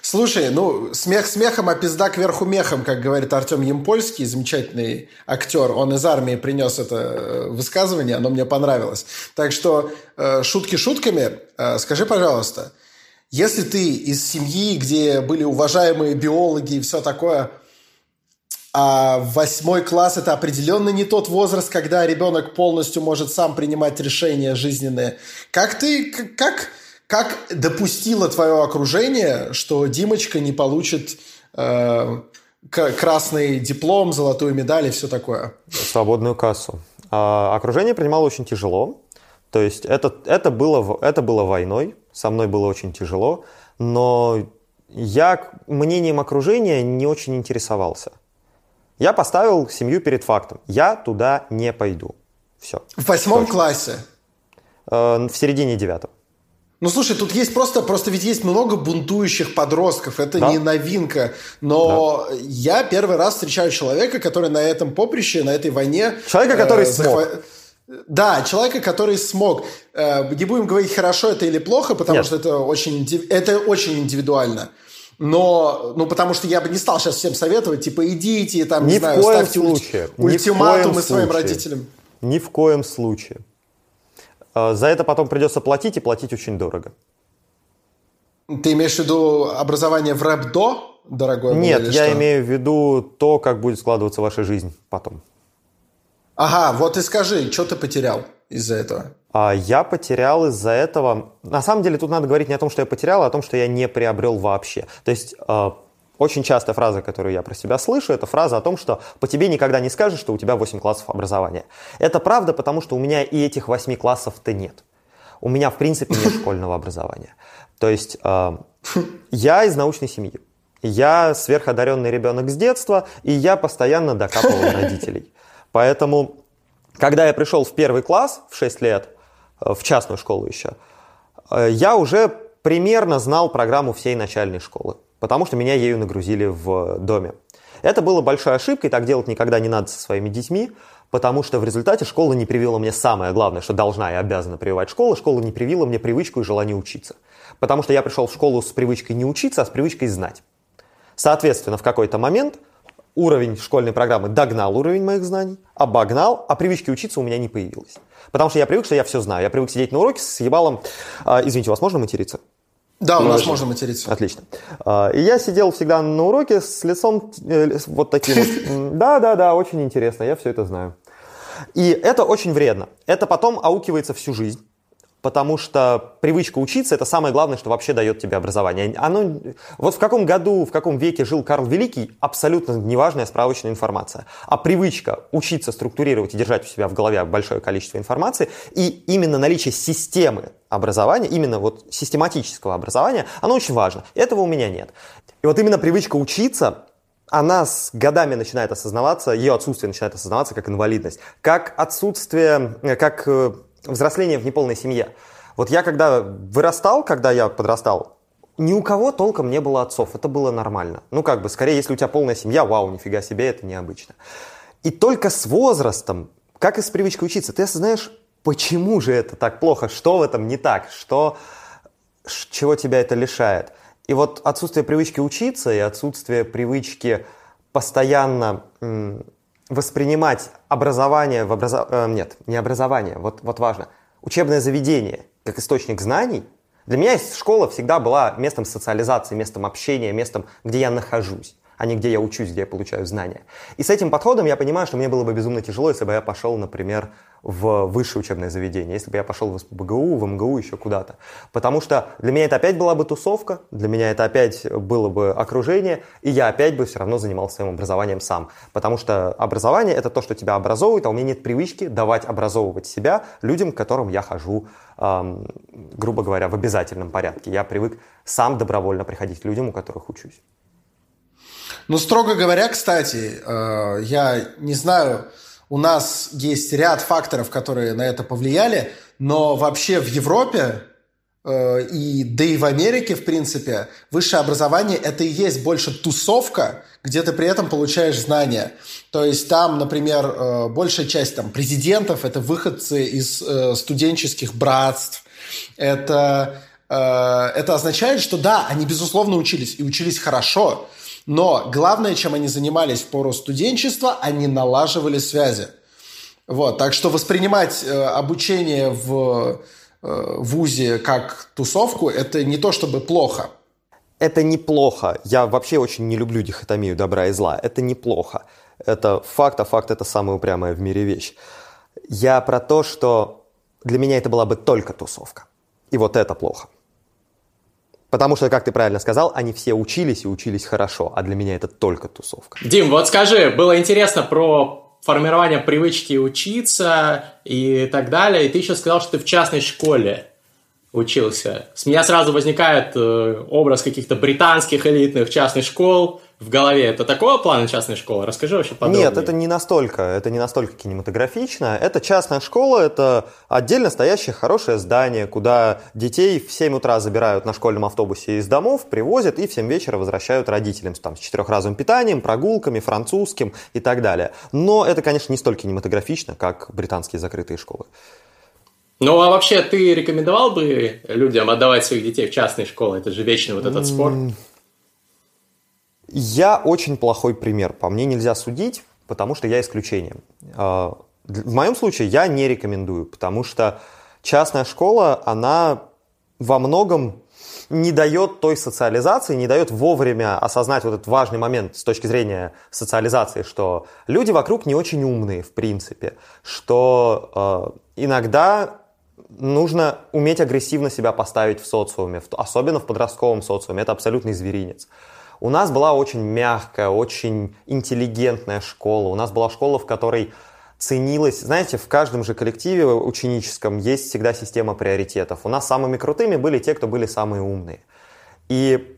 Слушай, ну, смех смехом, а пизда кверху мехом, как говорит Артем Емпольский, замечательный актер. Он из армии принес это э, высказывание, оно мне понравилось. Так что э, шутки шутками. Э, скажи, пожалуйста, если ты из семьи, где были уважаемые биологи и все такое, а восьмой класс – это определенно не тот возраст, когда ребенок полностью может сам принимать решения жизненные. Как ты, как, как допустило твое окружение, что Димочка не получит э, красный диплом, золотую медаль и все такое? Свободную кассу. А, окружение принимало очень тяжело. То есть это, это, было, это было войной, со мной было очень тяжело, но я мнением окружения не очень интересовался. Я поставил семью перед фактом. Я туда не пойду. Все. В восьмом Точно. классе? Э, в середине девятого. Ну, слушай, тут есть просто, просто ведь есть много бунтующих подростков, это да. не новинка, но да. я первый раз встречаю человека, который на этом поприще, на этой войне... Человека, который э, смог. Захва... Да, человека, который смог. Э, не будем говорить, хорошо это или плохо, потому Нет. что это очень, это очень индивидуально. Но, ну, потому что я бы не стал сейчас всем советовать, типа, идите, там, не знаю, ставьте случае. ультиматумы своим родителям. Ни в коем случае. А, за это потом придется платить, и платить очень дорого. Ты имеешь в виду образование в рэп-до, дорогой Нет, я что? имею в виду то, как будет складываться ваша жизнь потом. Ага, вот и скажи, что ты потерял из-за этого? А я потерял из-за этого... На самом деле тут надо говорить не о том, что я потерял, а о том, что я не приобрел вообще. То есть а, очень частая фраза, которую я про себя слышу, это фраза о том, что по тебе никогда не скажешь, что у тебя 8 классов образования. Это правда, потому что у меня и этих 8 классов-то нет. У меня, в принципе, нет школьного образования. То есть э, я из научной семьи. Я сверходаренный ребенок с детства, и я постоянно докапывал родителей. Поэтому, когда я пришел в первый класс в 6 лет, в частную школу еще, э, я уже примерно знал программу всей начальной школы потому что меня ею нагрузили в доме. Это было большой ошибкой, так делать никогда не надо со своими детьми, потому что в результате школа не привила мне самое главное, что должна и обязана прививать школа, школа не привила мне привычку и желание учиться. Потому что я пришел в школу с привычкой не учиться, а с привычкой знать. Соответственно, в какой-то момент уровень школьной программы догнал уровень моих знаний, обогнал, а привычки учиться у меня не появилось. Потому что я привык, что я все знаю. Я привык сидеть на уроке с ебалом... А, извините, вас можно материться? Да, у нас можно материться. Отлично. А, и я сидел всегда на уроке с лицом э, вот таким вот. Да, да, да, очень интересно, я все это знаю. И это очень вредно. Это потом аукивается всю жизнь потому что привычка учиться – это самое главное, что вообще дает тебе образование. Оно, вот в каком году, в каком веке жил Карл Великий – абсолютно неважная справочная информация. А привычка учиться структурировать и держать у себя в голове большое количество информации и именно наличие системы образования, именно вот систематического образования, оно очень важно. Этого у меня нет. И вот именно привычка учиться она с годами начинает осознаваться, ее отсутствие начинает осознаваться как инвалидность, как отсутствие, как э, взросление в неполной семье. Вот я когда вырастал, когда я подрастал, ни у кого толком не было отцов. Это было нормально. Ну, как бы, скорее, если у тебя полная семья, вау, нифига себе, это необычно. И только с возрастом, как и с привычкой учиться, ты осознаешь, почему же это так плохо, что в этом не так, что, чего тебя это лишает. И вот отсутствие привычки учиться и отсутствие привычки постоянно воспринимать образование в образов... Э, нет, не образование, вот, вот важно, учебное заведение как источник знаний, для меня школа всегда была местом социализации, местом общения, местом, где я нахожусь а не где я учусь, где я получаю знания. И с этим подходом я понимаю, что мне было бы безумно тяжело, если бы я пошел, например, в высшее учебное заведение, если бы я пошел в СПБГУ, в МГУ, еще куда-то. Потому что для меня это опять была бы тусовка, для меня это опять было бы окружение, и я опять бы все равно занимался своим образованием сам. Потому что образование — это то, что тебя образовывает, а у меня нет привычки давать образовывать себя людям, к которым я хожу, эм, грубо говоря, в обязательном порядке. Я привык сам добровольно приходить к людям, у которых учусь. Ну, строго говоря, кстати, э, я не знаю, у нас есть ряд факторов, которые на это повлияли, но вообще в Европе э, и да и в Америке, в принципе, высшее образование это и есть больше тусовка, где ты при этом получаешь знания. То есть там, например, э, большая часть там, президентов это выходцы из студенческих братств, это это означает, что да, они безусловно учились и учились хорошо, но главное, чем они занимались в пору студенчества, они налаживали связи. Вот, так что воспринимать э, обучение в э, ВУЗе как тусовку, это не то чтобы плохо. Это неплохо. Я вообще очень не люблю дихотомию добра и зла. Это неплохо. Это факт, а факт это самая упрямая в мире вещь. Я про то, что для меня это была бы только тусовка. И вот это плохо. Потому что, как ты правильно сказал, они все учились и учились хорошо, а для меня это только тусовка. Дим, вот скажи, было интересно про формирование привычки учиться и так далее, и ты еще сказал, что ты в частной школе учился. С меня сразу возникает э, образ каких-то британских элитных частных школ, в голове. Это такого плана частная школа? Расскажи вообще подробнее. Нет, это не настолько, это не настолько кинематографично. Это частная школа, это отдельно стоящее хорошее здание, куда детей в 7 утра забирают на школьном автобусе из домов, привозят и в 7 вечера возвращают родителям там, с четырехразовым питанием, прогулками, французским и так далее. Но это, конечно, не столь кинематографично, как британские закрытые школы. Ну, а вообще, ты рекомендовал бы людям отдавать своих детей в частные школы? Это же вечный вот этот спор. Я очень плохой пример. По мне нельзя судить, потому что я исключение. А, в моем случае я не рекомендую, потому что частная школа, она во многом не дает той социализации, не дает вовремя осознать вот этот важный момент с точки зрения социализации, что люди вокруг не очень умные, в принципе, что э, иногда нужно уметь агрессивно себя поставить в социуме, особенно в подростковом социуме, это абсолютный зверинец. У нас была очень мягкая, очень интеллигентная школа. У нас была школа, в которой ценилось, знаете, в каждом же коллективе ученическом есть всегда система приоритетов. У нас самыми крутыми были те, кто были самые умные. И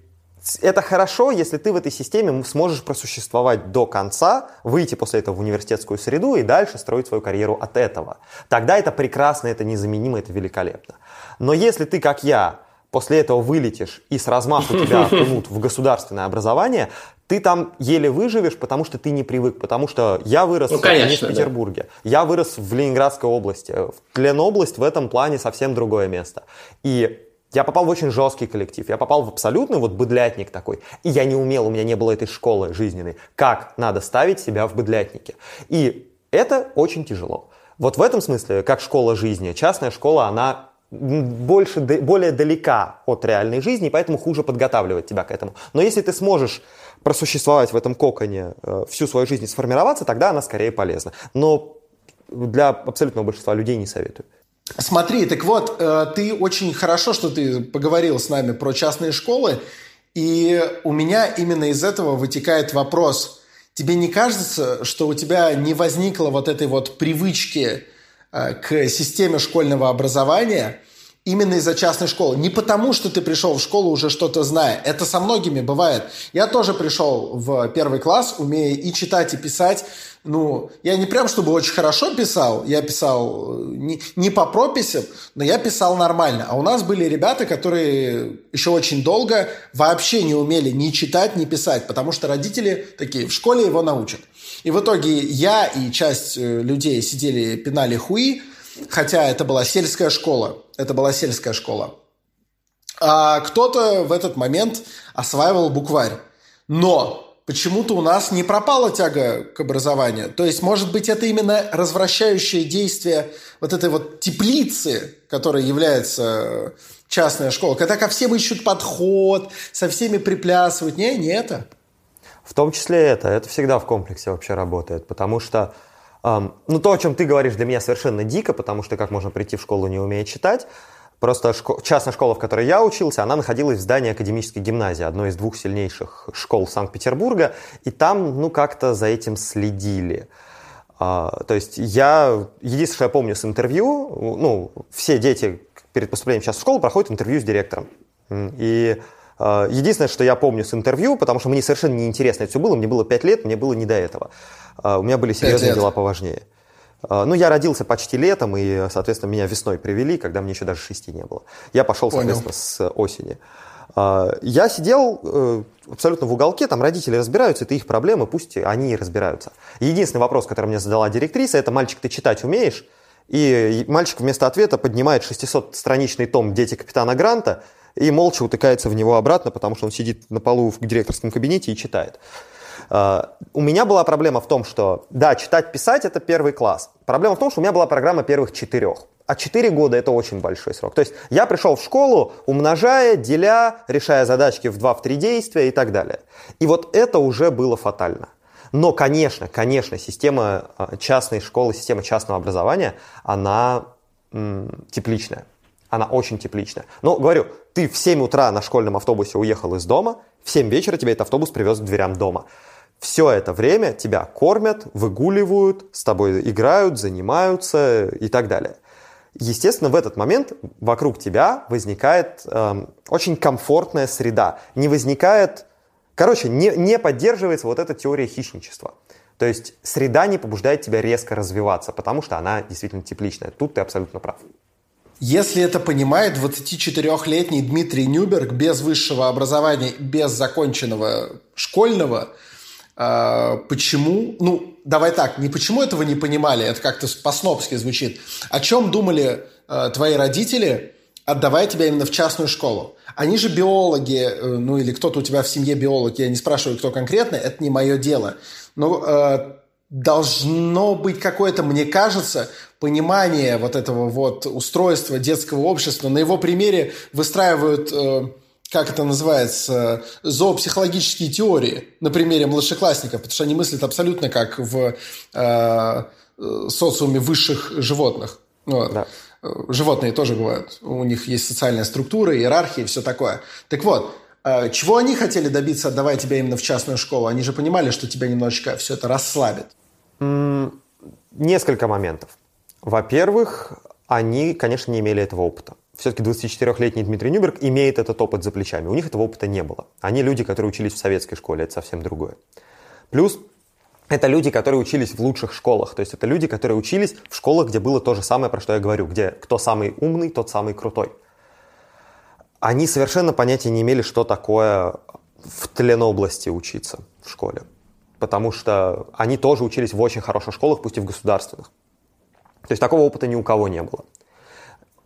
это хорошо, если ты в этой системе сможешь просуществовать до конца, выйти после этого в университетскую среду и дальше строить свою карьеру от этого. Тогда это прекрасно, это незаменимо, это великолепно. Но если ты, как я, после этого вылетишь и с размаху тебя окунут в государственное образование, ты там еле выживешь, потому что ты не привык, потому что я вырос ну, конечно, в Петербурге, да. я вырос в Ленинградской области. Ленобласть в этом плане совсем другое место. И я попал в очень жесткий коллектив, я попал в абсолютный вот быдлятник такой, и я не умел, у меня не было этой школы жизненной, как надо ставить себя в быдлятнике. И это очень тяжело. Вот в этом смысле, как школа жизни, частная школа, она больше, более далека от реальной жизни, поэтому хуже подготавливать тебя к этому. Но если ты сможешь просуществовать в этом коконе э, всю свою жизнь и сформироваться, тогда она скорее полезна. Но для абсолютного большинства людей не советую. Смотри, так вот, э, ты очень хорошо, что ты поговорил с нами про частные школы, и у меня именно из этого вытекает вопрос. Тебе не кажется, что у тебя не возникло вот этой вот привычки к системе школьного образования именно из-за частной школы. Не потому, что ты пришел в школу уже что-то зная. Это со многими бывает. Я тоже пришел в первый класс, умея и читать, и писать. Ну, я не прям, чтобы очень хорошо писал. Я писал э, не, не по прописям, но я писал нормально. А у нас были ребята, которые еще очень долго вообще не умели ни читать, ни писать, потому что родители такие, в школе его научат. И в итоге я и часть э, людей сидели, пинали хуи, хотя это была сельская школа. Это была сельская школа. а кто-то в этот момент осваивал букварь. Но почему-то у нас не пропала тяга к образованию. То есть, может быть, это именно развращающее действие вот этой вот теплицы, которая является частная школа, когда ко всем ищут подход, со всеми приплясывают. Не, не это. В том числе это. Это всегда в комплексе вообще работает, потому что эм, ну, то, о чем ты говоришь, для меня совершенно дико, потому что как можно прийти в школу, не умея читать. Просто шко- частная школа, в которой я учился, она находилась в здании академической гимназии, одной из двух сильнейших школ Санкт-Петербурга, и там, ну, как-то за этим следили. А, то есть я, единственное, что я помню с интервью, ну, все дети перед поступлением сейчас в школу проходят интервью с директором. И а, единственное, что я помню с интервью, потому что мне совершенно неинтересно это все было, мне было 5 лет, мне было не до этого. А, у меня были серьезные дела поважнее. А, ну, я родился почти летом, и, соответственно, меня весной привели, когда мне еще даже шести не было. Я пошел, соответственно, Понял. с осени. Я сидел э, абсолютно в уголке, там родители разбираются, это их проблемы, пусть они разбираются. Единственный вопрос, который мне задала директриса, это «мальчик, ты читать умеешь?» И мальчик вместо ответа поднимает 600-страничный том «Дети капитана Гранта» и молча утыкается в него обратно, потому что он сидит на полу в директорском кабинете и читает. А, у меня была проблема в том, что, да, читать, писать – это первый класс. Проблема в том, что у меня была программа первых четырех. А 4 года – это очень большой срок. То есть я пришел в школу, умножая, деля, решая задачки в 2-3 действия и так далее. И вот это уже было фатально. Но, конечно, конечно, система а, частной школы, система частного образования, она м, тепличная. Она очень тепличная. Но, говорю, ты в 7 утра на школьном автобусе уехал из дома, в 7 вечера тебя этот автобус привез к дверям дома. Все это время тебя кормят, выгуливают, с тобой играют, занимаются и так далее. Естественно, в этот момент вокруг тебя возникает э, очень комфортная среда. Не возникает, короче, не, не поддерживается вот эта теория хищничества. То есть среда не побуждает тебя резко развиваться, потому что она действительно тепличная. Тут ты абсолютно прав. Если это понимает 24-летний Дмитрий Нюберг без высшего образования, без законченного школьного, а, почему, ну, давай так, не почему этого не понимали, это как-то по-снопски звучит, о чем думали э, твои родители, отдавая тебя именно в частную школу. Они же биологи, э, ну или кто-то у тебя в семье биолог, я не спрашиваю, кто конкретно, это не мое дело. Но э, должно быть какое-то, мне кажется, понимание вот этого вот устройства детского общества. На его примере выстраивают... Э, как это называется, зоопсихологические теории на примере младшеклассников, потому что они мыслят абсолютно как в э, социуме высших животных. Вот. Да. Животные тоже бывают. У них есть социальная структура, иерархия и все такое. Так вот, э, чего они хотели добиться, отдавая тебя именно в частную школу? Они же понимали, что тебя немножечко все это расслабит. Несколько моментов. Во-первых, они, конечно, не имели этого опыта все-таки 24-летний Дмитрий Нюберг имеет этот опыт за плечами. У них этого опыта не было. Они люди, которые учились в советской школе, это совсем другое. Плюс это люди, которые учились в лучших школах. То есть это люди, которые учились в школах, где было то же самое, про что я говорю, где кто самый умный, тот самый крутой. Они совершенно понятия не имели, что такое в Ленобласти учиться в школе. Потому что они тоже учились в очень хороших школах, пусть и в государственных. То есть такого опыта ни у кого не было.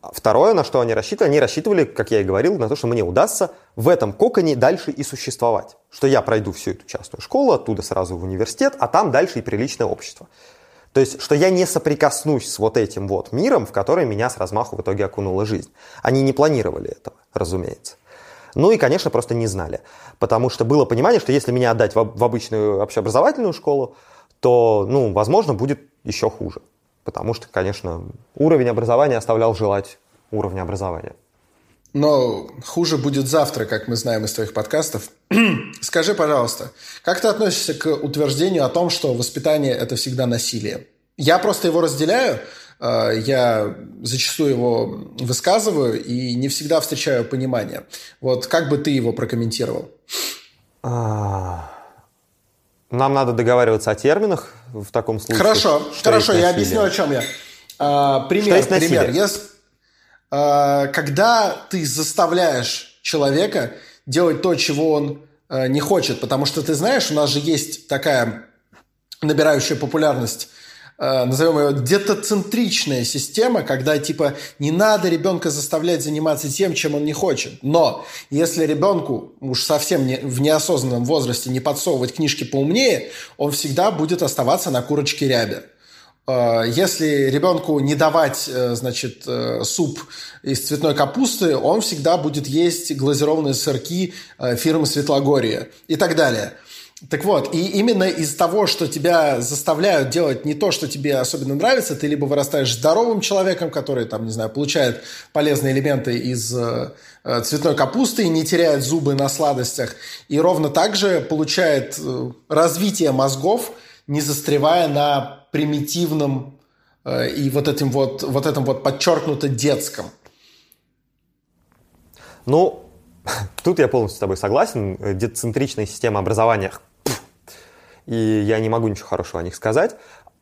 Второе, на что они рассчитывали, они рассчитывали, как я и говорил, на то, что мне удастся в этом коконе дальше и существовать. Что я пройду всю эту частную школу, оттуда сразу в университет, а там дальше и приличное общество. То есть, что я не соприкоснусь с вот этим вот миром, в который меня с размаху в итоге окунула жизнь. Они не планировали этого, разумеется. Ну и, конечно, просто не знали. Потому что было понимание, что если меня отдать в обычную общеобразовательную школу, то, ну, возможно, будет еще хуже потому что, конечно, уровень образования оставлял желать уровня образования. Но хуже будет завтра, как мы знаем из твоих подкастов. Скажи, пожалуйста, как ты относишься к утверждению о том, что воспитание – это всегда насилие? Я просто его разделяю, я зачастую его высказываю и не всегда встречаю понимание. Вот как бы ты его прокомментировал? А, нам надо договариваться о терминах в таком случае. Хорошо, хорошо, я объясню, о чем я. А, пример, пример. Если, а, когда ты заставляешь человека делать то, чего он а, не хочет, потому что ты знаешь, у нас же есть такая набирающая популярность э, назовем ее детоцентричная система, когда типа не надо ребенка заставлять заниматься тем, чем он не хочет. Но если ребенку уж совсем не, в неосознанном возрасте не подсовывать книжки поумнее, он всегда будет оставаться на курочке рябе. Э, если ребенку не давать, э, значит, э, суп из цветной капусты, он всегда будет есть глазированные сырки фирмы Светлогорье и так далее. Так вот, и именно из того, что тебя заставляют делать не то, что тебе особенно нравится, ты либо вырастаешь здоровым человеком, который, там, не знаю, получает полезные элементы из цветной капусты и не теряет зубы на сладостях, и ровно так же получает развитие мозгов, не застревая на примитивном э, и вот этим вот, вот этом вот подчеркнуто детском. Ну, тут я полностью с тобой согласен. Децентричная система образования, и я не могу ничего хорошего о них сказать.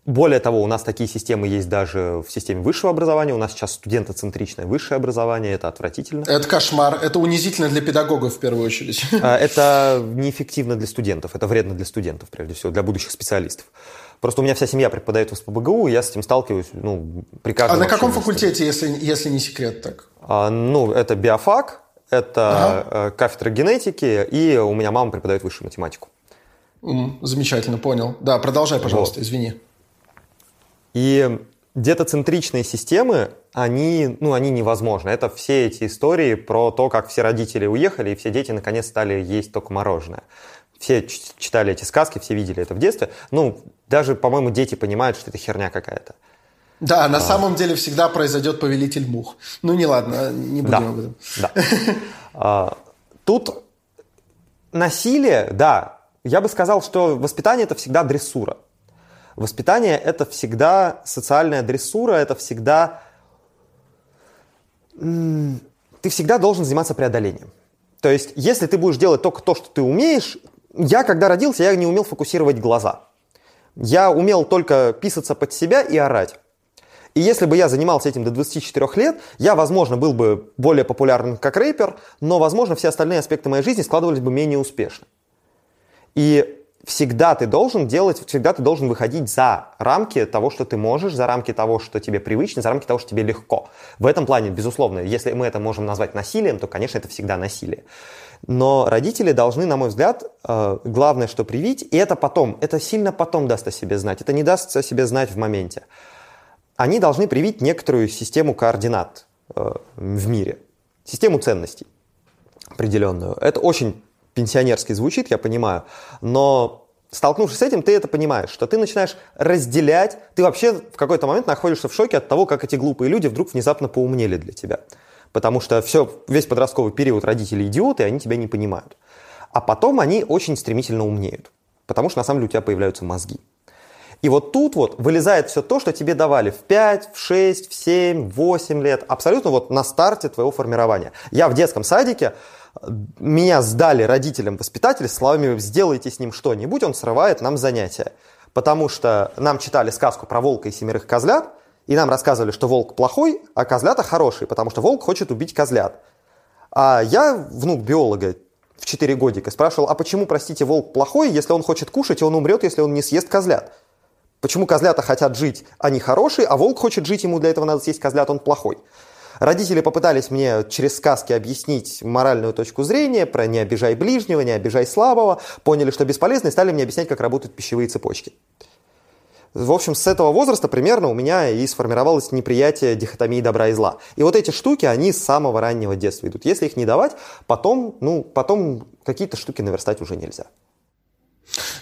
Более того, у нас такие системы есть даже в системе высшего образования. У нас сейчас студентоцентричное высшее образование. Это отвратительно. Это кошмар. Это унизительно для педагогов в первую очередь. А, это неэффективно для студентов. Это вредно для студентов, прежде всего, для будущих специалистов. Просто у меня вся семья преподает в СПБГУ, и я с этим сталкиваюсь ну, при каждом... А на каком факультете, если, если не секрет так? А, ну, это биофак, это ага. Э, кафедра генетики, и у меня мама преподает высшую математику. Mm, замечательно, понял. Да, продолжай, пожалуйста, вот. извини. И детоцентричные системы, они, ну, они невозможны. Это все эти истории про то, как все родители уехали, и все дети наконец стали есть только мороженое. Все читали эти сказки, все видели это в детстве. Ну, даже, по-моему, дети понимают, что это херня какая-то. Да, на а... самом деле всегда произойдет повелитель мух. Ну, не ладно, не будем да. об этом. Да. А, тут насилие, да, я бы сказал, что воспитание это всегда дрессура. Воспитание это всегда социальная дрессура, это всегда... Ты всегда должен заниматься преодолением. То есть, если ты будешь делать только то, что ты умеешь, я, когда родился, я не умел фокусировать глаза. Я умел только писаться под себя и орать. И если бы я занимался этим до 24 лет, я, возможно, был бы более популярным как рэпер, но, возможно, все остальные аспекты моей жизни складывались бы менее успешно. И всегда ты должен делать, всегда ты должен выходить за рамки того, что ты можешь, за рамки того, что тебе привычно, за рамки того, что тебе легко. В этом плане, безусловно, если мы это можем назвать насилием, то, конечно, это всегда насилие. Но родители должны, на мой взгляд, э, главное, что привить, и это потом, это сильно потом даст о себе знать, это не даст о себе знать в моменте. Они должны привить некоторую систему координат э, в мире, систему ценностей определенную. Это очень пенсионерски звучит, я понимаю, но столкнувшись с этим, ты это понимаешь, что ты начинаешь разделять, ты вообще в какой-то момент находишься в шоке от того, как эти глупые люди вдруг внезапно поумнели для тебя потому что все, весь подростковый период родители идиоты, и они тебя не понимают. А потом они очень стремительно умнеют, потому что на самом деле у тебя появляются мозги. И вот тут вот вылезает все то, что тебе давали в 5, в 6, в 7, в 8 лет, абсолютно вот на старте твоего формирования. Я в детском садике, меня сдали родителям воспитатели словами «сделайте с ним что-нибудь», он срывает нам занятия. Потому что нам читали сказку про волка и семерых козлят, и нам рассказывали, что волк плохой, а козлята хорошие, потому что волк хочет убить козлят. А я, внук биолога, в 4 годика спрашивал, а почему, простите, волк плохой, если он хочет кушать, и он умрет, если он не съест козлят? Почему козлята хотят жить, они хорошие, а волк хочет жить, ему для этого надо съесть козлят, он плохой? Родители попытались мне через сказки объяснить моральную точку зрения про не обижай ближнего, не обижай слабого, поняли, что бесполезно, и стали мне объяснять, как работают пищевые цепочки. В общем, с этого возраста примерно у меня и сформировалось неприятие дихотомии добра и зла. И вот эти штуки, они с самого раннего детства идут. Если их не давать, потом, ну, потом какие-то штуки наверстать уже нельзя.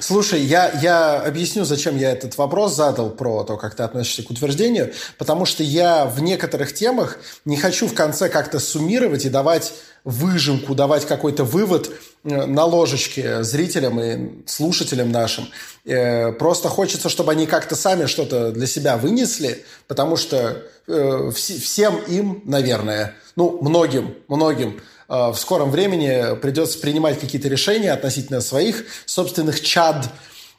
Слушай, я, я объясню, зачем я этот вопрос задал про то, как ты относишься к утверждению, потому что я в некоторых темах не хочу в конце как-то суммировать и давать выжимку, давать какой-то вывод э, на ложечке зрителям и слушателям нашим. Э, просто хочется, чтобы они как-то сами что-то для себя вынесли, потому что э, всем им, наверное, ну, многим, многим в скором времени придется принимать какие-то решения относительно своих собственных чад,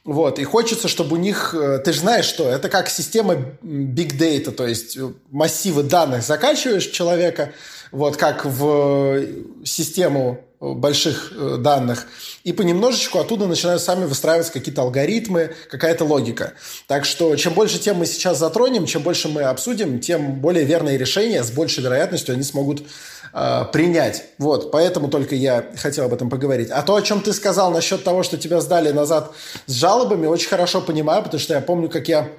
вот, и хочется, чтобы у них, ты же знаешь, что это как система big data, то есть массивы данных закачиваешь человека, вот как в систему больших э, данных, и понемножечку оттуда начинают сами выстраиваться какие-то алгоритмы, какая-то логика. Так что чем больше тем мы сейчас затронем, чем больше мы обсудим, тем более верные решения с большей вероятностью они смогут э, принять. Вот, поэтому только я хотел об этом поговорить. А то, о чем ты сказал насчет того, что тебя сдали назад с жалобами, очень хорошо понимаю, потому что я помню, как я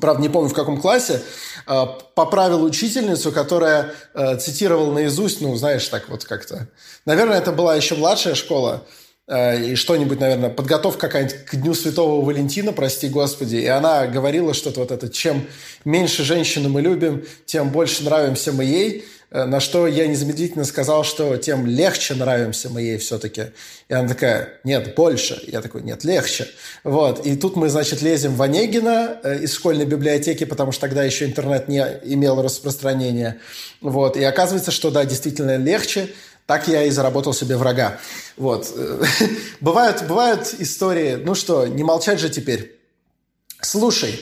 правда, не помню в каком классе, э, поправил учительницу, которая э, цитировала наизусть, ну, знаешь, так вот как-то. Наверное, это была еще младшая школа, и что-нибудь, наверное, подготовка какая-нибудь к Дню Святого Валентина, прости господи, и она говорила что-то вот это, чем меньше женщину мы любим, тем больше нравимся мы ей, на что я незамедлительно сказал, что тем легче нравимся мы ей все-таки. И она такая, нет, больше. Я такой, нет, легче. Вот. И тут мы, значит, лезем в Онегина э, из школьной библиотеки, потому что тогда еще интернет не имел распространения. Вот. И оказывается, что да, действительно легче. Так я и заработал себе врага. Вот. бывают, бывают истории, ну что, не молчать же теперь. Слушай,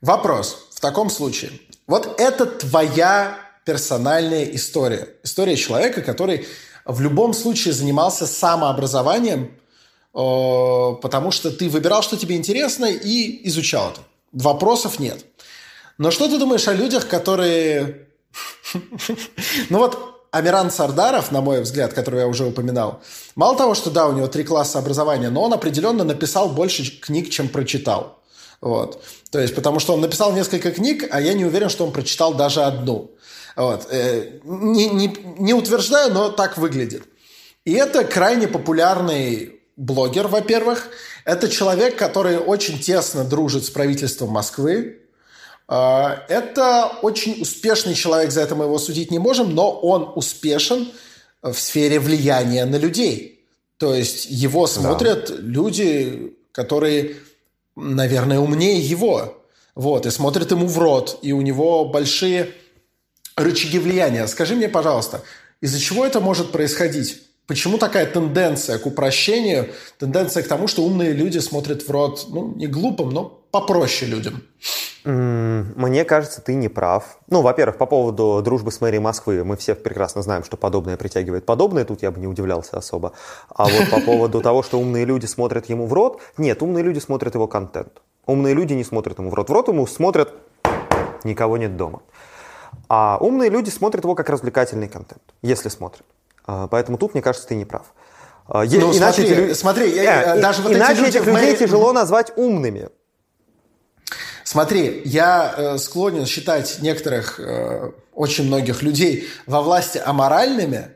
вопрос в таком случае. Вот это твоя персональная история. История человека, который в любом случае занимался самообразованием, э, потому что ты выбирал, что тебе интересно, и изучал это. Вопросов нет. Но что ты думаешь о людях, которые... Ну вот Амиран Сардаров, на мой взгляд, которого я уже упоминал, мало того, что да, у него три класса образования, но он определенно написал больше книг, чем прочитал. Вот. То есть, потому что он написал несколько книг, а я не уверен, что он прочитал даже одну. Вот. Э, не, не, не утверждаю, но так выглядит. И это крайне популярный блогер, во-первых. Это человек, который очень тесно дружит с правительством Москвы. А, это очень успешный человек, за это мы его судить не можем, но он успешен в сфере влияния на людей. То есть его смотрят да. люди, которые, наверное, умнее его. Вот, и смотрят ему в рот, и у него большие рычаги влияния. Скажи мне, пожалуйста, из-за чего это может происходить? Почему такая тенденция к упрощению, тенденция к тому, что умные люди смотрят в рот, ну, не глупым, но попроще людям? Мне кажется, ты не прав. Ну, во-первых, по поводу дружбы с мэрией Москвы, мы все прекрасно знаем, что подобное притягивает подобное, тут я бы не удивлялся особо. А вот по поводу того, что умные люди смотрят ему в рот, нет, умные люди смотрят его контент. Умные люди не смотрят ему в рот. В рот ему смотрят «никого нет дома». А умные люди смотрят его как развлекательный контент, если смотрят. А, поэтому тут, мне кажется, ты не прав. А, ну, иначе смотри, эти люди... смотри я, э, даже вот иначе эти этих людей моей... тяжело назвать умными. Смотри, я э, склонен считать некоторых, э, очень многих людей во власти аморальными,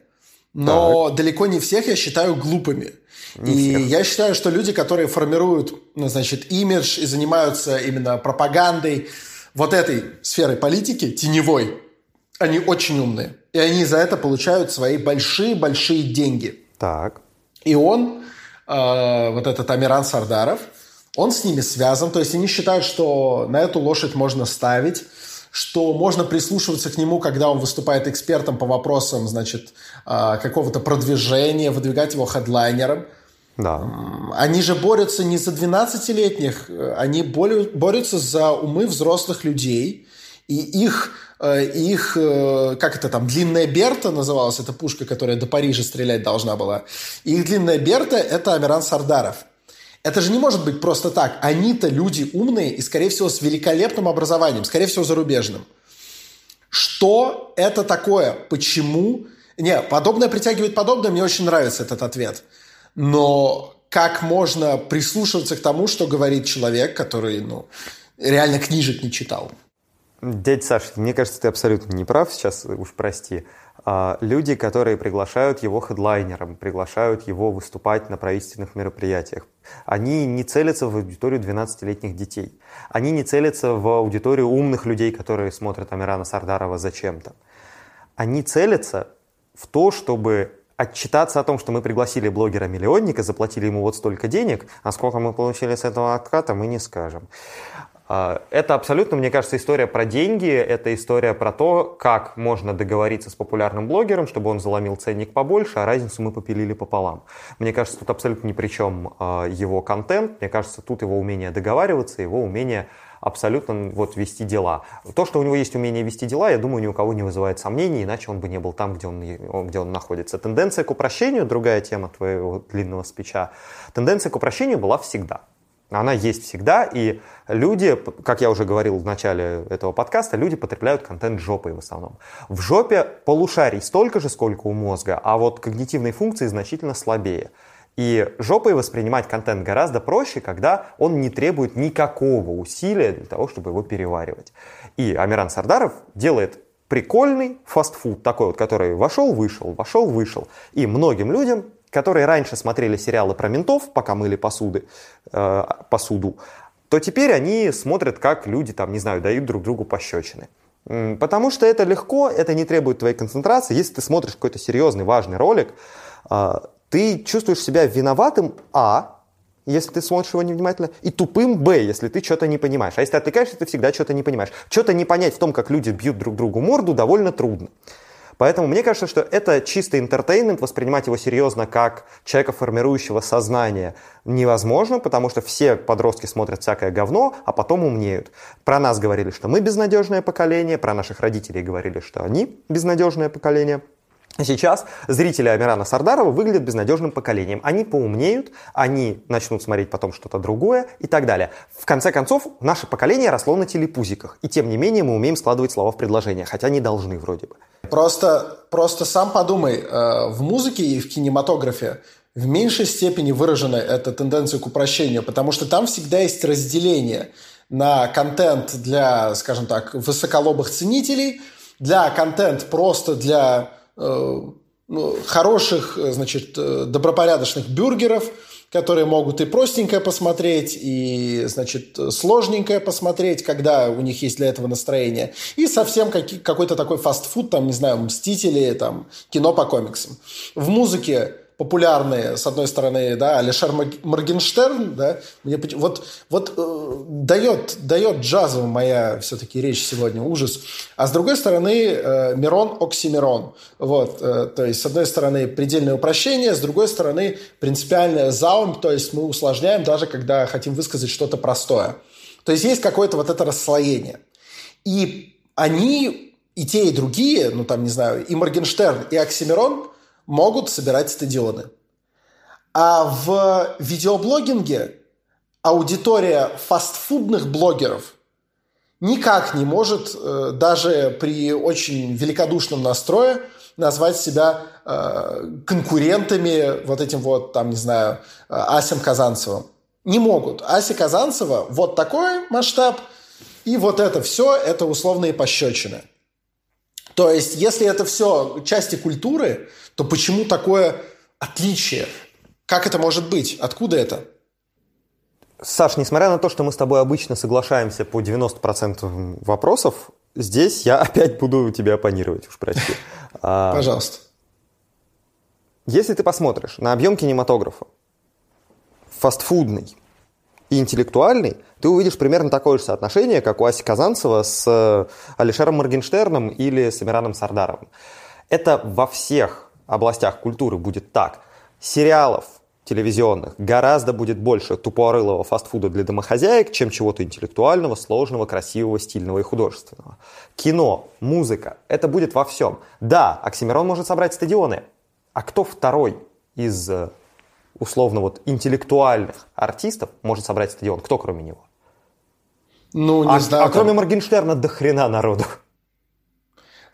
но так. далеко не всех я считаю глупыми. Не и всех. я считаю, что люди, которые формируют, ну, значит, имидж и занимаются именно пропагандой вот этой сферой политики, теневой, они очень умные. И они за это получают свои большие-большие деньги. Так. И он, э, вот этот Амиран Сардаров, он с ними связан. То есть они считают, что на эту лошадь можно ставить, что можно прислушиваться к нему, когда он выступает экспертом по вопросам, значит, э, какого-то продвижения, выдвигать его хедлайнером. Да. Они же борются не за 12-летних, э, они борются за умы взрослых людей. И их их, э, как это там, длинная Берта называлась, эта пушка, которая до Парижа стрелять должна была. Их длинная Берта – это Амиран Сардаров. Это же не может быть просто так. Они-то люди умные и, скорее всего, с великолепным образованием, скорее всего, зарубежным. Что это такое? Почему? Не, подобное притягивает подобное, мне очень нравится этот ответ. Но как можно прислушиваться к тому, что говорит человек, который, ну, реально книжек не читал? Дядя Саша, мне кажется, ты абсолютно не прав, сейчас уж прости. А, люди, которые приглашают его хедлайнером, приглашают его выступать на правительственных мероприятиях, они не целятся в аудиторию 12-летних детей. Они не целятся в аудиторию умных людей, которые смотрят Амирана Сардарова зачем-то. Они целятся в то, чтобы отчитаться о том, что мы пригласили блогера-миллионника, заплатили ему вот столько денег, а сколько мы получили с этого отката, мы не скажем. А, это абсолютно, мне кажется, история про деньги, это история про то, как можно договориться с популярным блогером, чтобы он заломил ценник побольше, а разницу мы попилили пополам. Мне кажется, тут абсолютно ни при чем а, его контент, мне кажется, тут его умение договариваться, его умение абсолютно вот вести дела. То, что у него есть умение вести дела, я думаю, ни у кого не вызывает сомнений, иначе он бы не был там, где он, где он находится. Тенденция к упрощению, другая тема твоего длинного спича, тенденция к упрощению была всегда. Она есть всегда, и люди, как я уже говорил в начале этого подкаста, люди потребляют контент жопой в основном. В жопе полушарий столько же, сколько у мозга, а вот когнитивные функции значительно слабее. И жопой воспринимать контент гораздо проще, когда он не требует никакого усилия для того, чтобы его переваривать. И Амиран Сардаров делает прикольный фастфуд, такой вот, который вошел, вышел, вошел, вышел. И многим людям, которые раньше смотрели сериалы про ментов, пока мыли посуды, э, посуду, то теперь они смотрят, как люди, там, не знаю, дают друг другу пощечины. Потому что это легко, это не требует твоей концентрации. Если ты смотришь какой-то серьезный, важный ролик, э, ты чувствуешь себя виноватым, а, если ты смотришь его невнимательно, и тупым, б, если ты что-то не понимаешь. А если ты отвлекаешься, ты всегда что-то не понимаешь. Что-то не понять в том, как люди бьют друг другу морду, довольно трудно. Поэтому мне кажется, что это чистый интертеймент, воспринимать его серьезно как человека, формирующего сознание, невозможно, потому что все подростки смотрят всякое говно, а потом умнеют. Про нас говорили, что мы безнадежное поколение, про наших родителей говорили, что они безнадежное поколение – Сейчас зрители Амирана Сардарова выглядят безнадежным поколением. Они поумнеют, они начнут смотреть потом что-то другое и так далее. В конце концов, наше поколение росло на телепузиках. И тем не менее мы умеем складывать слова в предложения, хотя не должны вроде бы. Просто, просто сам подумай, э, в музыке и в кинематографе в меньшей степени выражена эта тенденция к упрощению, потому что там всегда есть разделение на контент для, скажем так, высоколобых ценителей, для контент просто для хороших, э, значит, э, добропорядочных бюргеров, которые могут и простенькое посмотреть, и, значит, сложненькое посмотреть, когда у них есть для этого настроение, и совсем какой-то такой фастфуд, там, не знаю, «Мстители», там, кино по комиксам. В музыке популярные, с одной стороны, да, Алишер Моргенштерн, да, мне, вот, вот э, дает, дает джазовым моя все-таки речь сегодня ужас, а с другой стороны э, Мирон Оксимирон, вот, э, то есть с одной стороны предельное упрощение, с другой стороны принципиальное заум, то есть мы усложняем даже когда хотим высказать что-то простое. То есть есть какое-то вот это расслоение. И они, и те, и другие, ну там, не знаю, и Моргенштерн, и Оксимирон – могут собирать стадионы. А в видеоблогинге аудитория фастфудных блогеров никак не может э, даже при очень великодушном настрое назвать себя э, конкурентами вот этим вот, там, не знаю, Асем Казанцевым. Не могут. Ася Казанцева вот такой масштаб, и вот это все, это условные пощечины. То есть, если это все части культуры, то почему такое отличие? Как это может быть? Откуда это? Саш, несмотря на то, что мы с тобой обычно соглашаемся по 90% вопросов, здесь я опять буду тебя оппонировать, уж прости. А, Пожалуйста. Если ты посмотришь на объем кинематографа, фастфудный и интеллектуальный, ты увидишь примерно такое же соотношение, как у Аси Казанцева с Алишером Моргенштерном или с Амираном Сардаровым. Это во всех областях культуры будет так. Сериалов телевизионных гораздо будет больше тупорылого фастфуда для домохозяек, чем чего-то интеллектуального, сложного, красивого, стильного и художественного. Кино, музыка, это будет во всем. Да, Оксимирон может собрать стадионы, а кто второй из э, условно вот интеллектуальных артистов может собрать стадион? Кто кроме него? Ну, не а, знаю. А там... кроме Моргенштерна до хрена народу.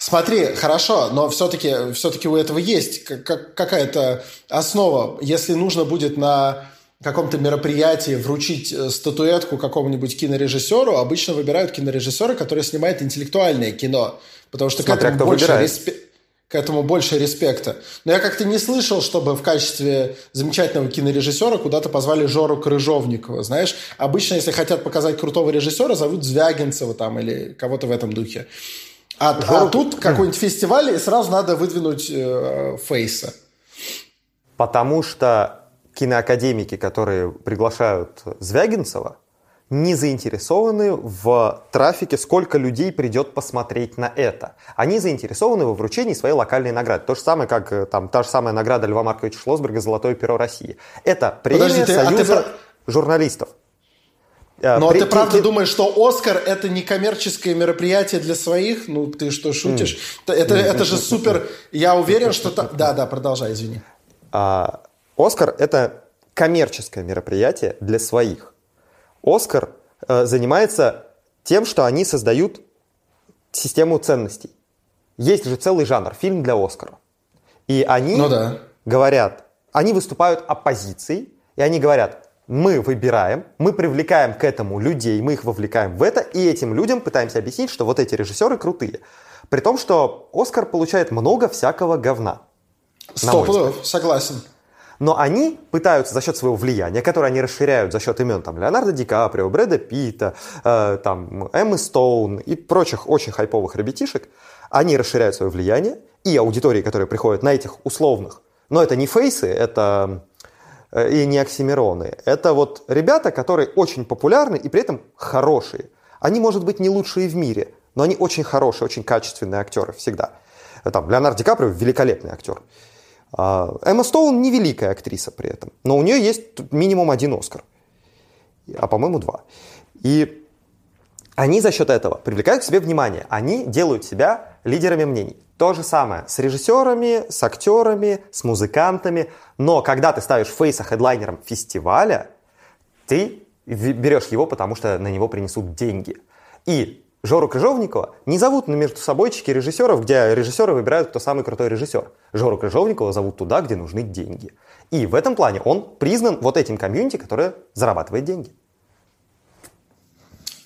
Смотри, хорошо, но все-таки все у этого есть какая-то основа. Если нужно будет на каком-то мероприятии вручить э, статуэтку какому-нибудь кинорежиссеру, обычно выбирают кинорежиссера, который снимает интеллектуальное кино. Потому что Смотря к этому больше респект к этому больше респекта. Но я как-то не слышал, чтобы в качестве замечательного кинорежиссера куда-то позвали Жору Крыжовникова. Знаешь, обычно, если хотят показать крутого режиссера, зовут Звягинцева там или кого-то в этом духе. А, Жору... а тут какой-нибудь фестиваль, и сразу надо выдвинуть э, Фейса. Потому что киноакадемики, которые приглашают Звягинцева, не заинтересованы в трафике, сколько людей придет посмотреть на это. Они заинтересованы во вручении своей локальной награды. То же самое, как э, там, та же самая награда Льва Марковича Шлосберга «Золотое перо России». Это премия Подожди, Союза а ты... журналистов. Э, Но при... ты правда ты... думаешь, что Оскар это не коммерческое мероприятие для своих? Ну, ты что, шутишь? Mm. Это, это же супер... Я уверен, что... Да, да, продолжай, извини. А, Оскар это коммерческое мероприятие для своих. Оскар э, занимается тем, что они создают систему ценностей. Есть же целый жанр, фильм для Оскара. И они ну, да. говорят, они выступают оппозицией, и они говорят, мы выбираем, мы привлекаем к этому людей, мы их вовлекаем в это, и этим людям пытаемся объяснить, что вот эти режиссеры крутые. При том, что Оскар получает много всякого говна. Сто согласен. Но они пытаются за счет своего влияния, которое они расширяют за счет имен там, Леонардо Ди Каприо, Брэда Питта, э, там, Эммы Стоун и прочих очень хайповых ребятишек, они расширяют свое влияние, и аудитории, которые приходят на этих условных, но это не фейсы, это и не оксимироны. Это вот ребята, которые очень популярны и при этом хорошие. Они, может быть, не лучшие в мире, но они очень хорошие, очень качественные актеры всегда. Там, Леонард Ди Каприо великолепный актер. А, Эмма Стоун не великая актриса при этом, но у нее есть минимум один Оскар, а по-моему два. И они за счет этого привлекают к себе внимание, они делают себя лидерами мнений. То же самое с режиссерами, с актерами, с музыкантами. Но когда ты ставишь Фейса хедлайнером фестиваля, ты берешь его, потому что на него принесут деньги. И Жору Крыжовникова не зовут на между собойчики режиссеров, где режиссеры выбирают, кто самый крутой режиссер. Жору Крыжовникова зовут туда, где нужны деньги. И в этом плане он признан вот этим комьюнити, которое зарабатывает деньги.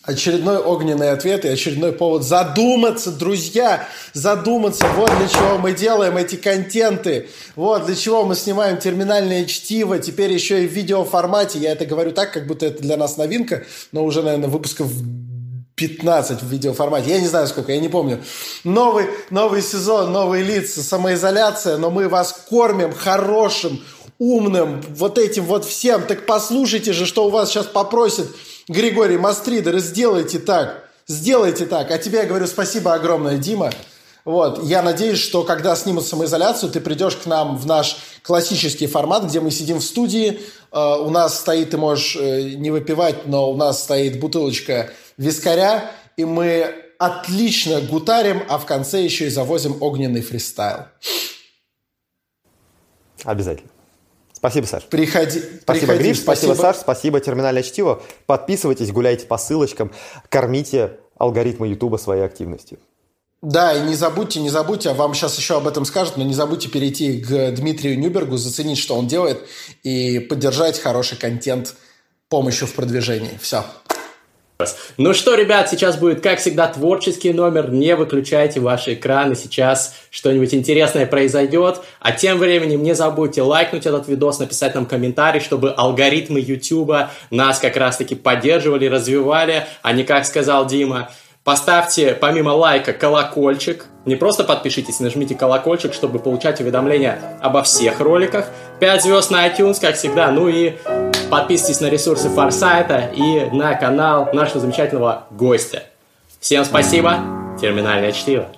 Очередной огненный ответ и очередной повод задуматься, друзья, задуматься, вот для чего мы делаем эти контенты, вот для чего мы снимаем терминальное чтиво, теперь еще и в видеоформате, я это говорю так, как будто это для нас новинка, но уже, наверное, выпусков 15 в видеоформате. Я не знаю сколько, я не помню. Новый, новый сезон, новые лица, самоизоляция, но мы вас кормим хорошим, умным, вот этим вот всем. Так послушайте же, что у вас сейчас попросит Григорий Мастридер, сделайте так. Сделайте так. А тебе я говорю спасибо огромное, Дима. Вот. Я надеюсь, что когда снимут самоизоляцию, ты придешь к нам в наш классический формат, где мы сидим в студии. Uh, у нас стоит, ты можешь uh, не выпивать, но у нас стоит бутылочка вискаря, и мы отлично гутарим, а в конце еще и завозим огненный фристайл. Обязательно. Спасибо, Саш. Приходи. Спасибо, приходи, Гриш. Спасибо, спасибо, Саш. Спасибо, Терминальное чтиво. Подписывайтесь, гуляйте по ссылочкам, кормите алгоритмы Ютуба своей активностью. Да, и не забудьте, не забудьте, а вам сейчас еще об этом скажут, но не забудьте перейти к Дмитрию Нюбергу, заценить, что он делает, и поддержать хороший контент помощью в продвижении. Все. Ну что, ребят, сейчас будет, как всегда, творческий номер. Не выключайте ваши экраны, сейчас что-нибудь интересное произойдет. А тем временем не забудьте лайкнуть этот видос, написать нам комментарий, чтобы алгоритмы YouTube нас как раз-таки поддерживали, развивали, а не, как сказал Дима, Поставьте помимо лайка колокольчик. Не просто подпишитесь, нажмите колокольчик, чтобы получать уведомления обо всех роликах. 5 звезд на iTunes, как всегда. Ну и подписывайтесь на ресурсы Форсайта и на канал нашего замечательного гостя. Всем спасибо. Терминальное чтиво.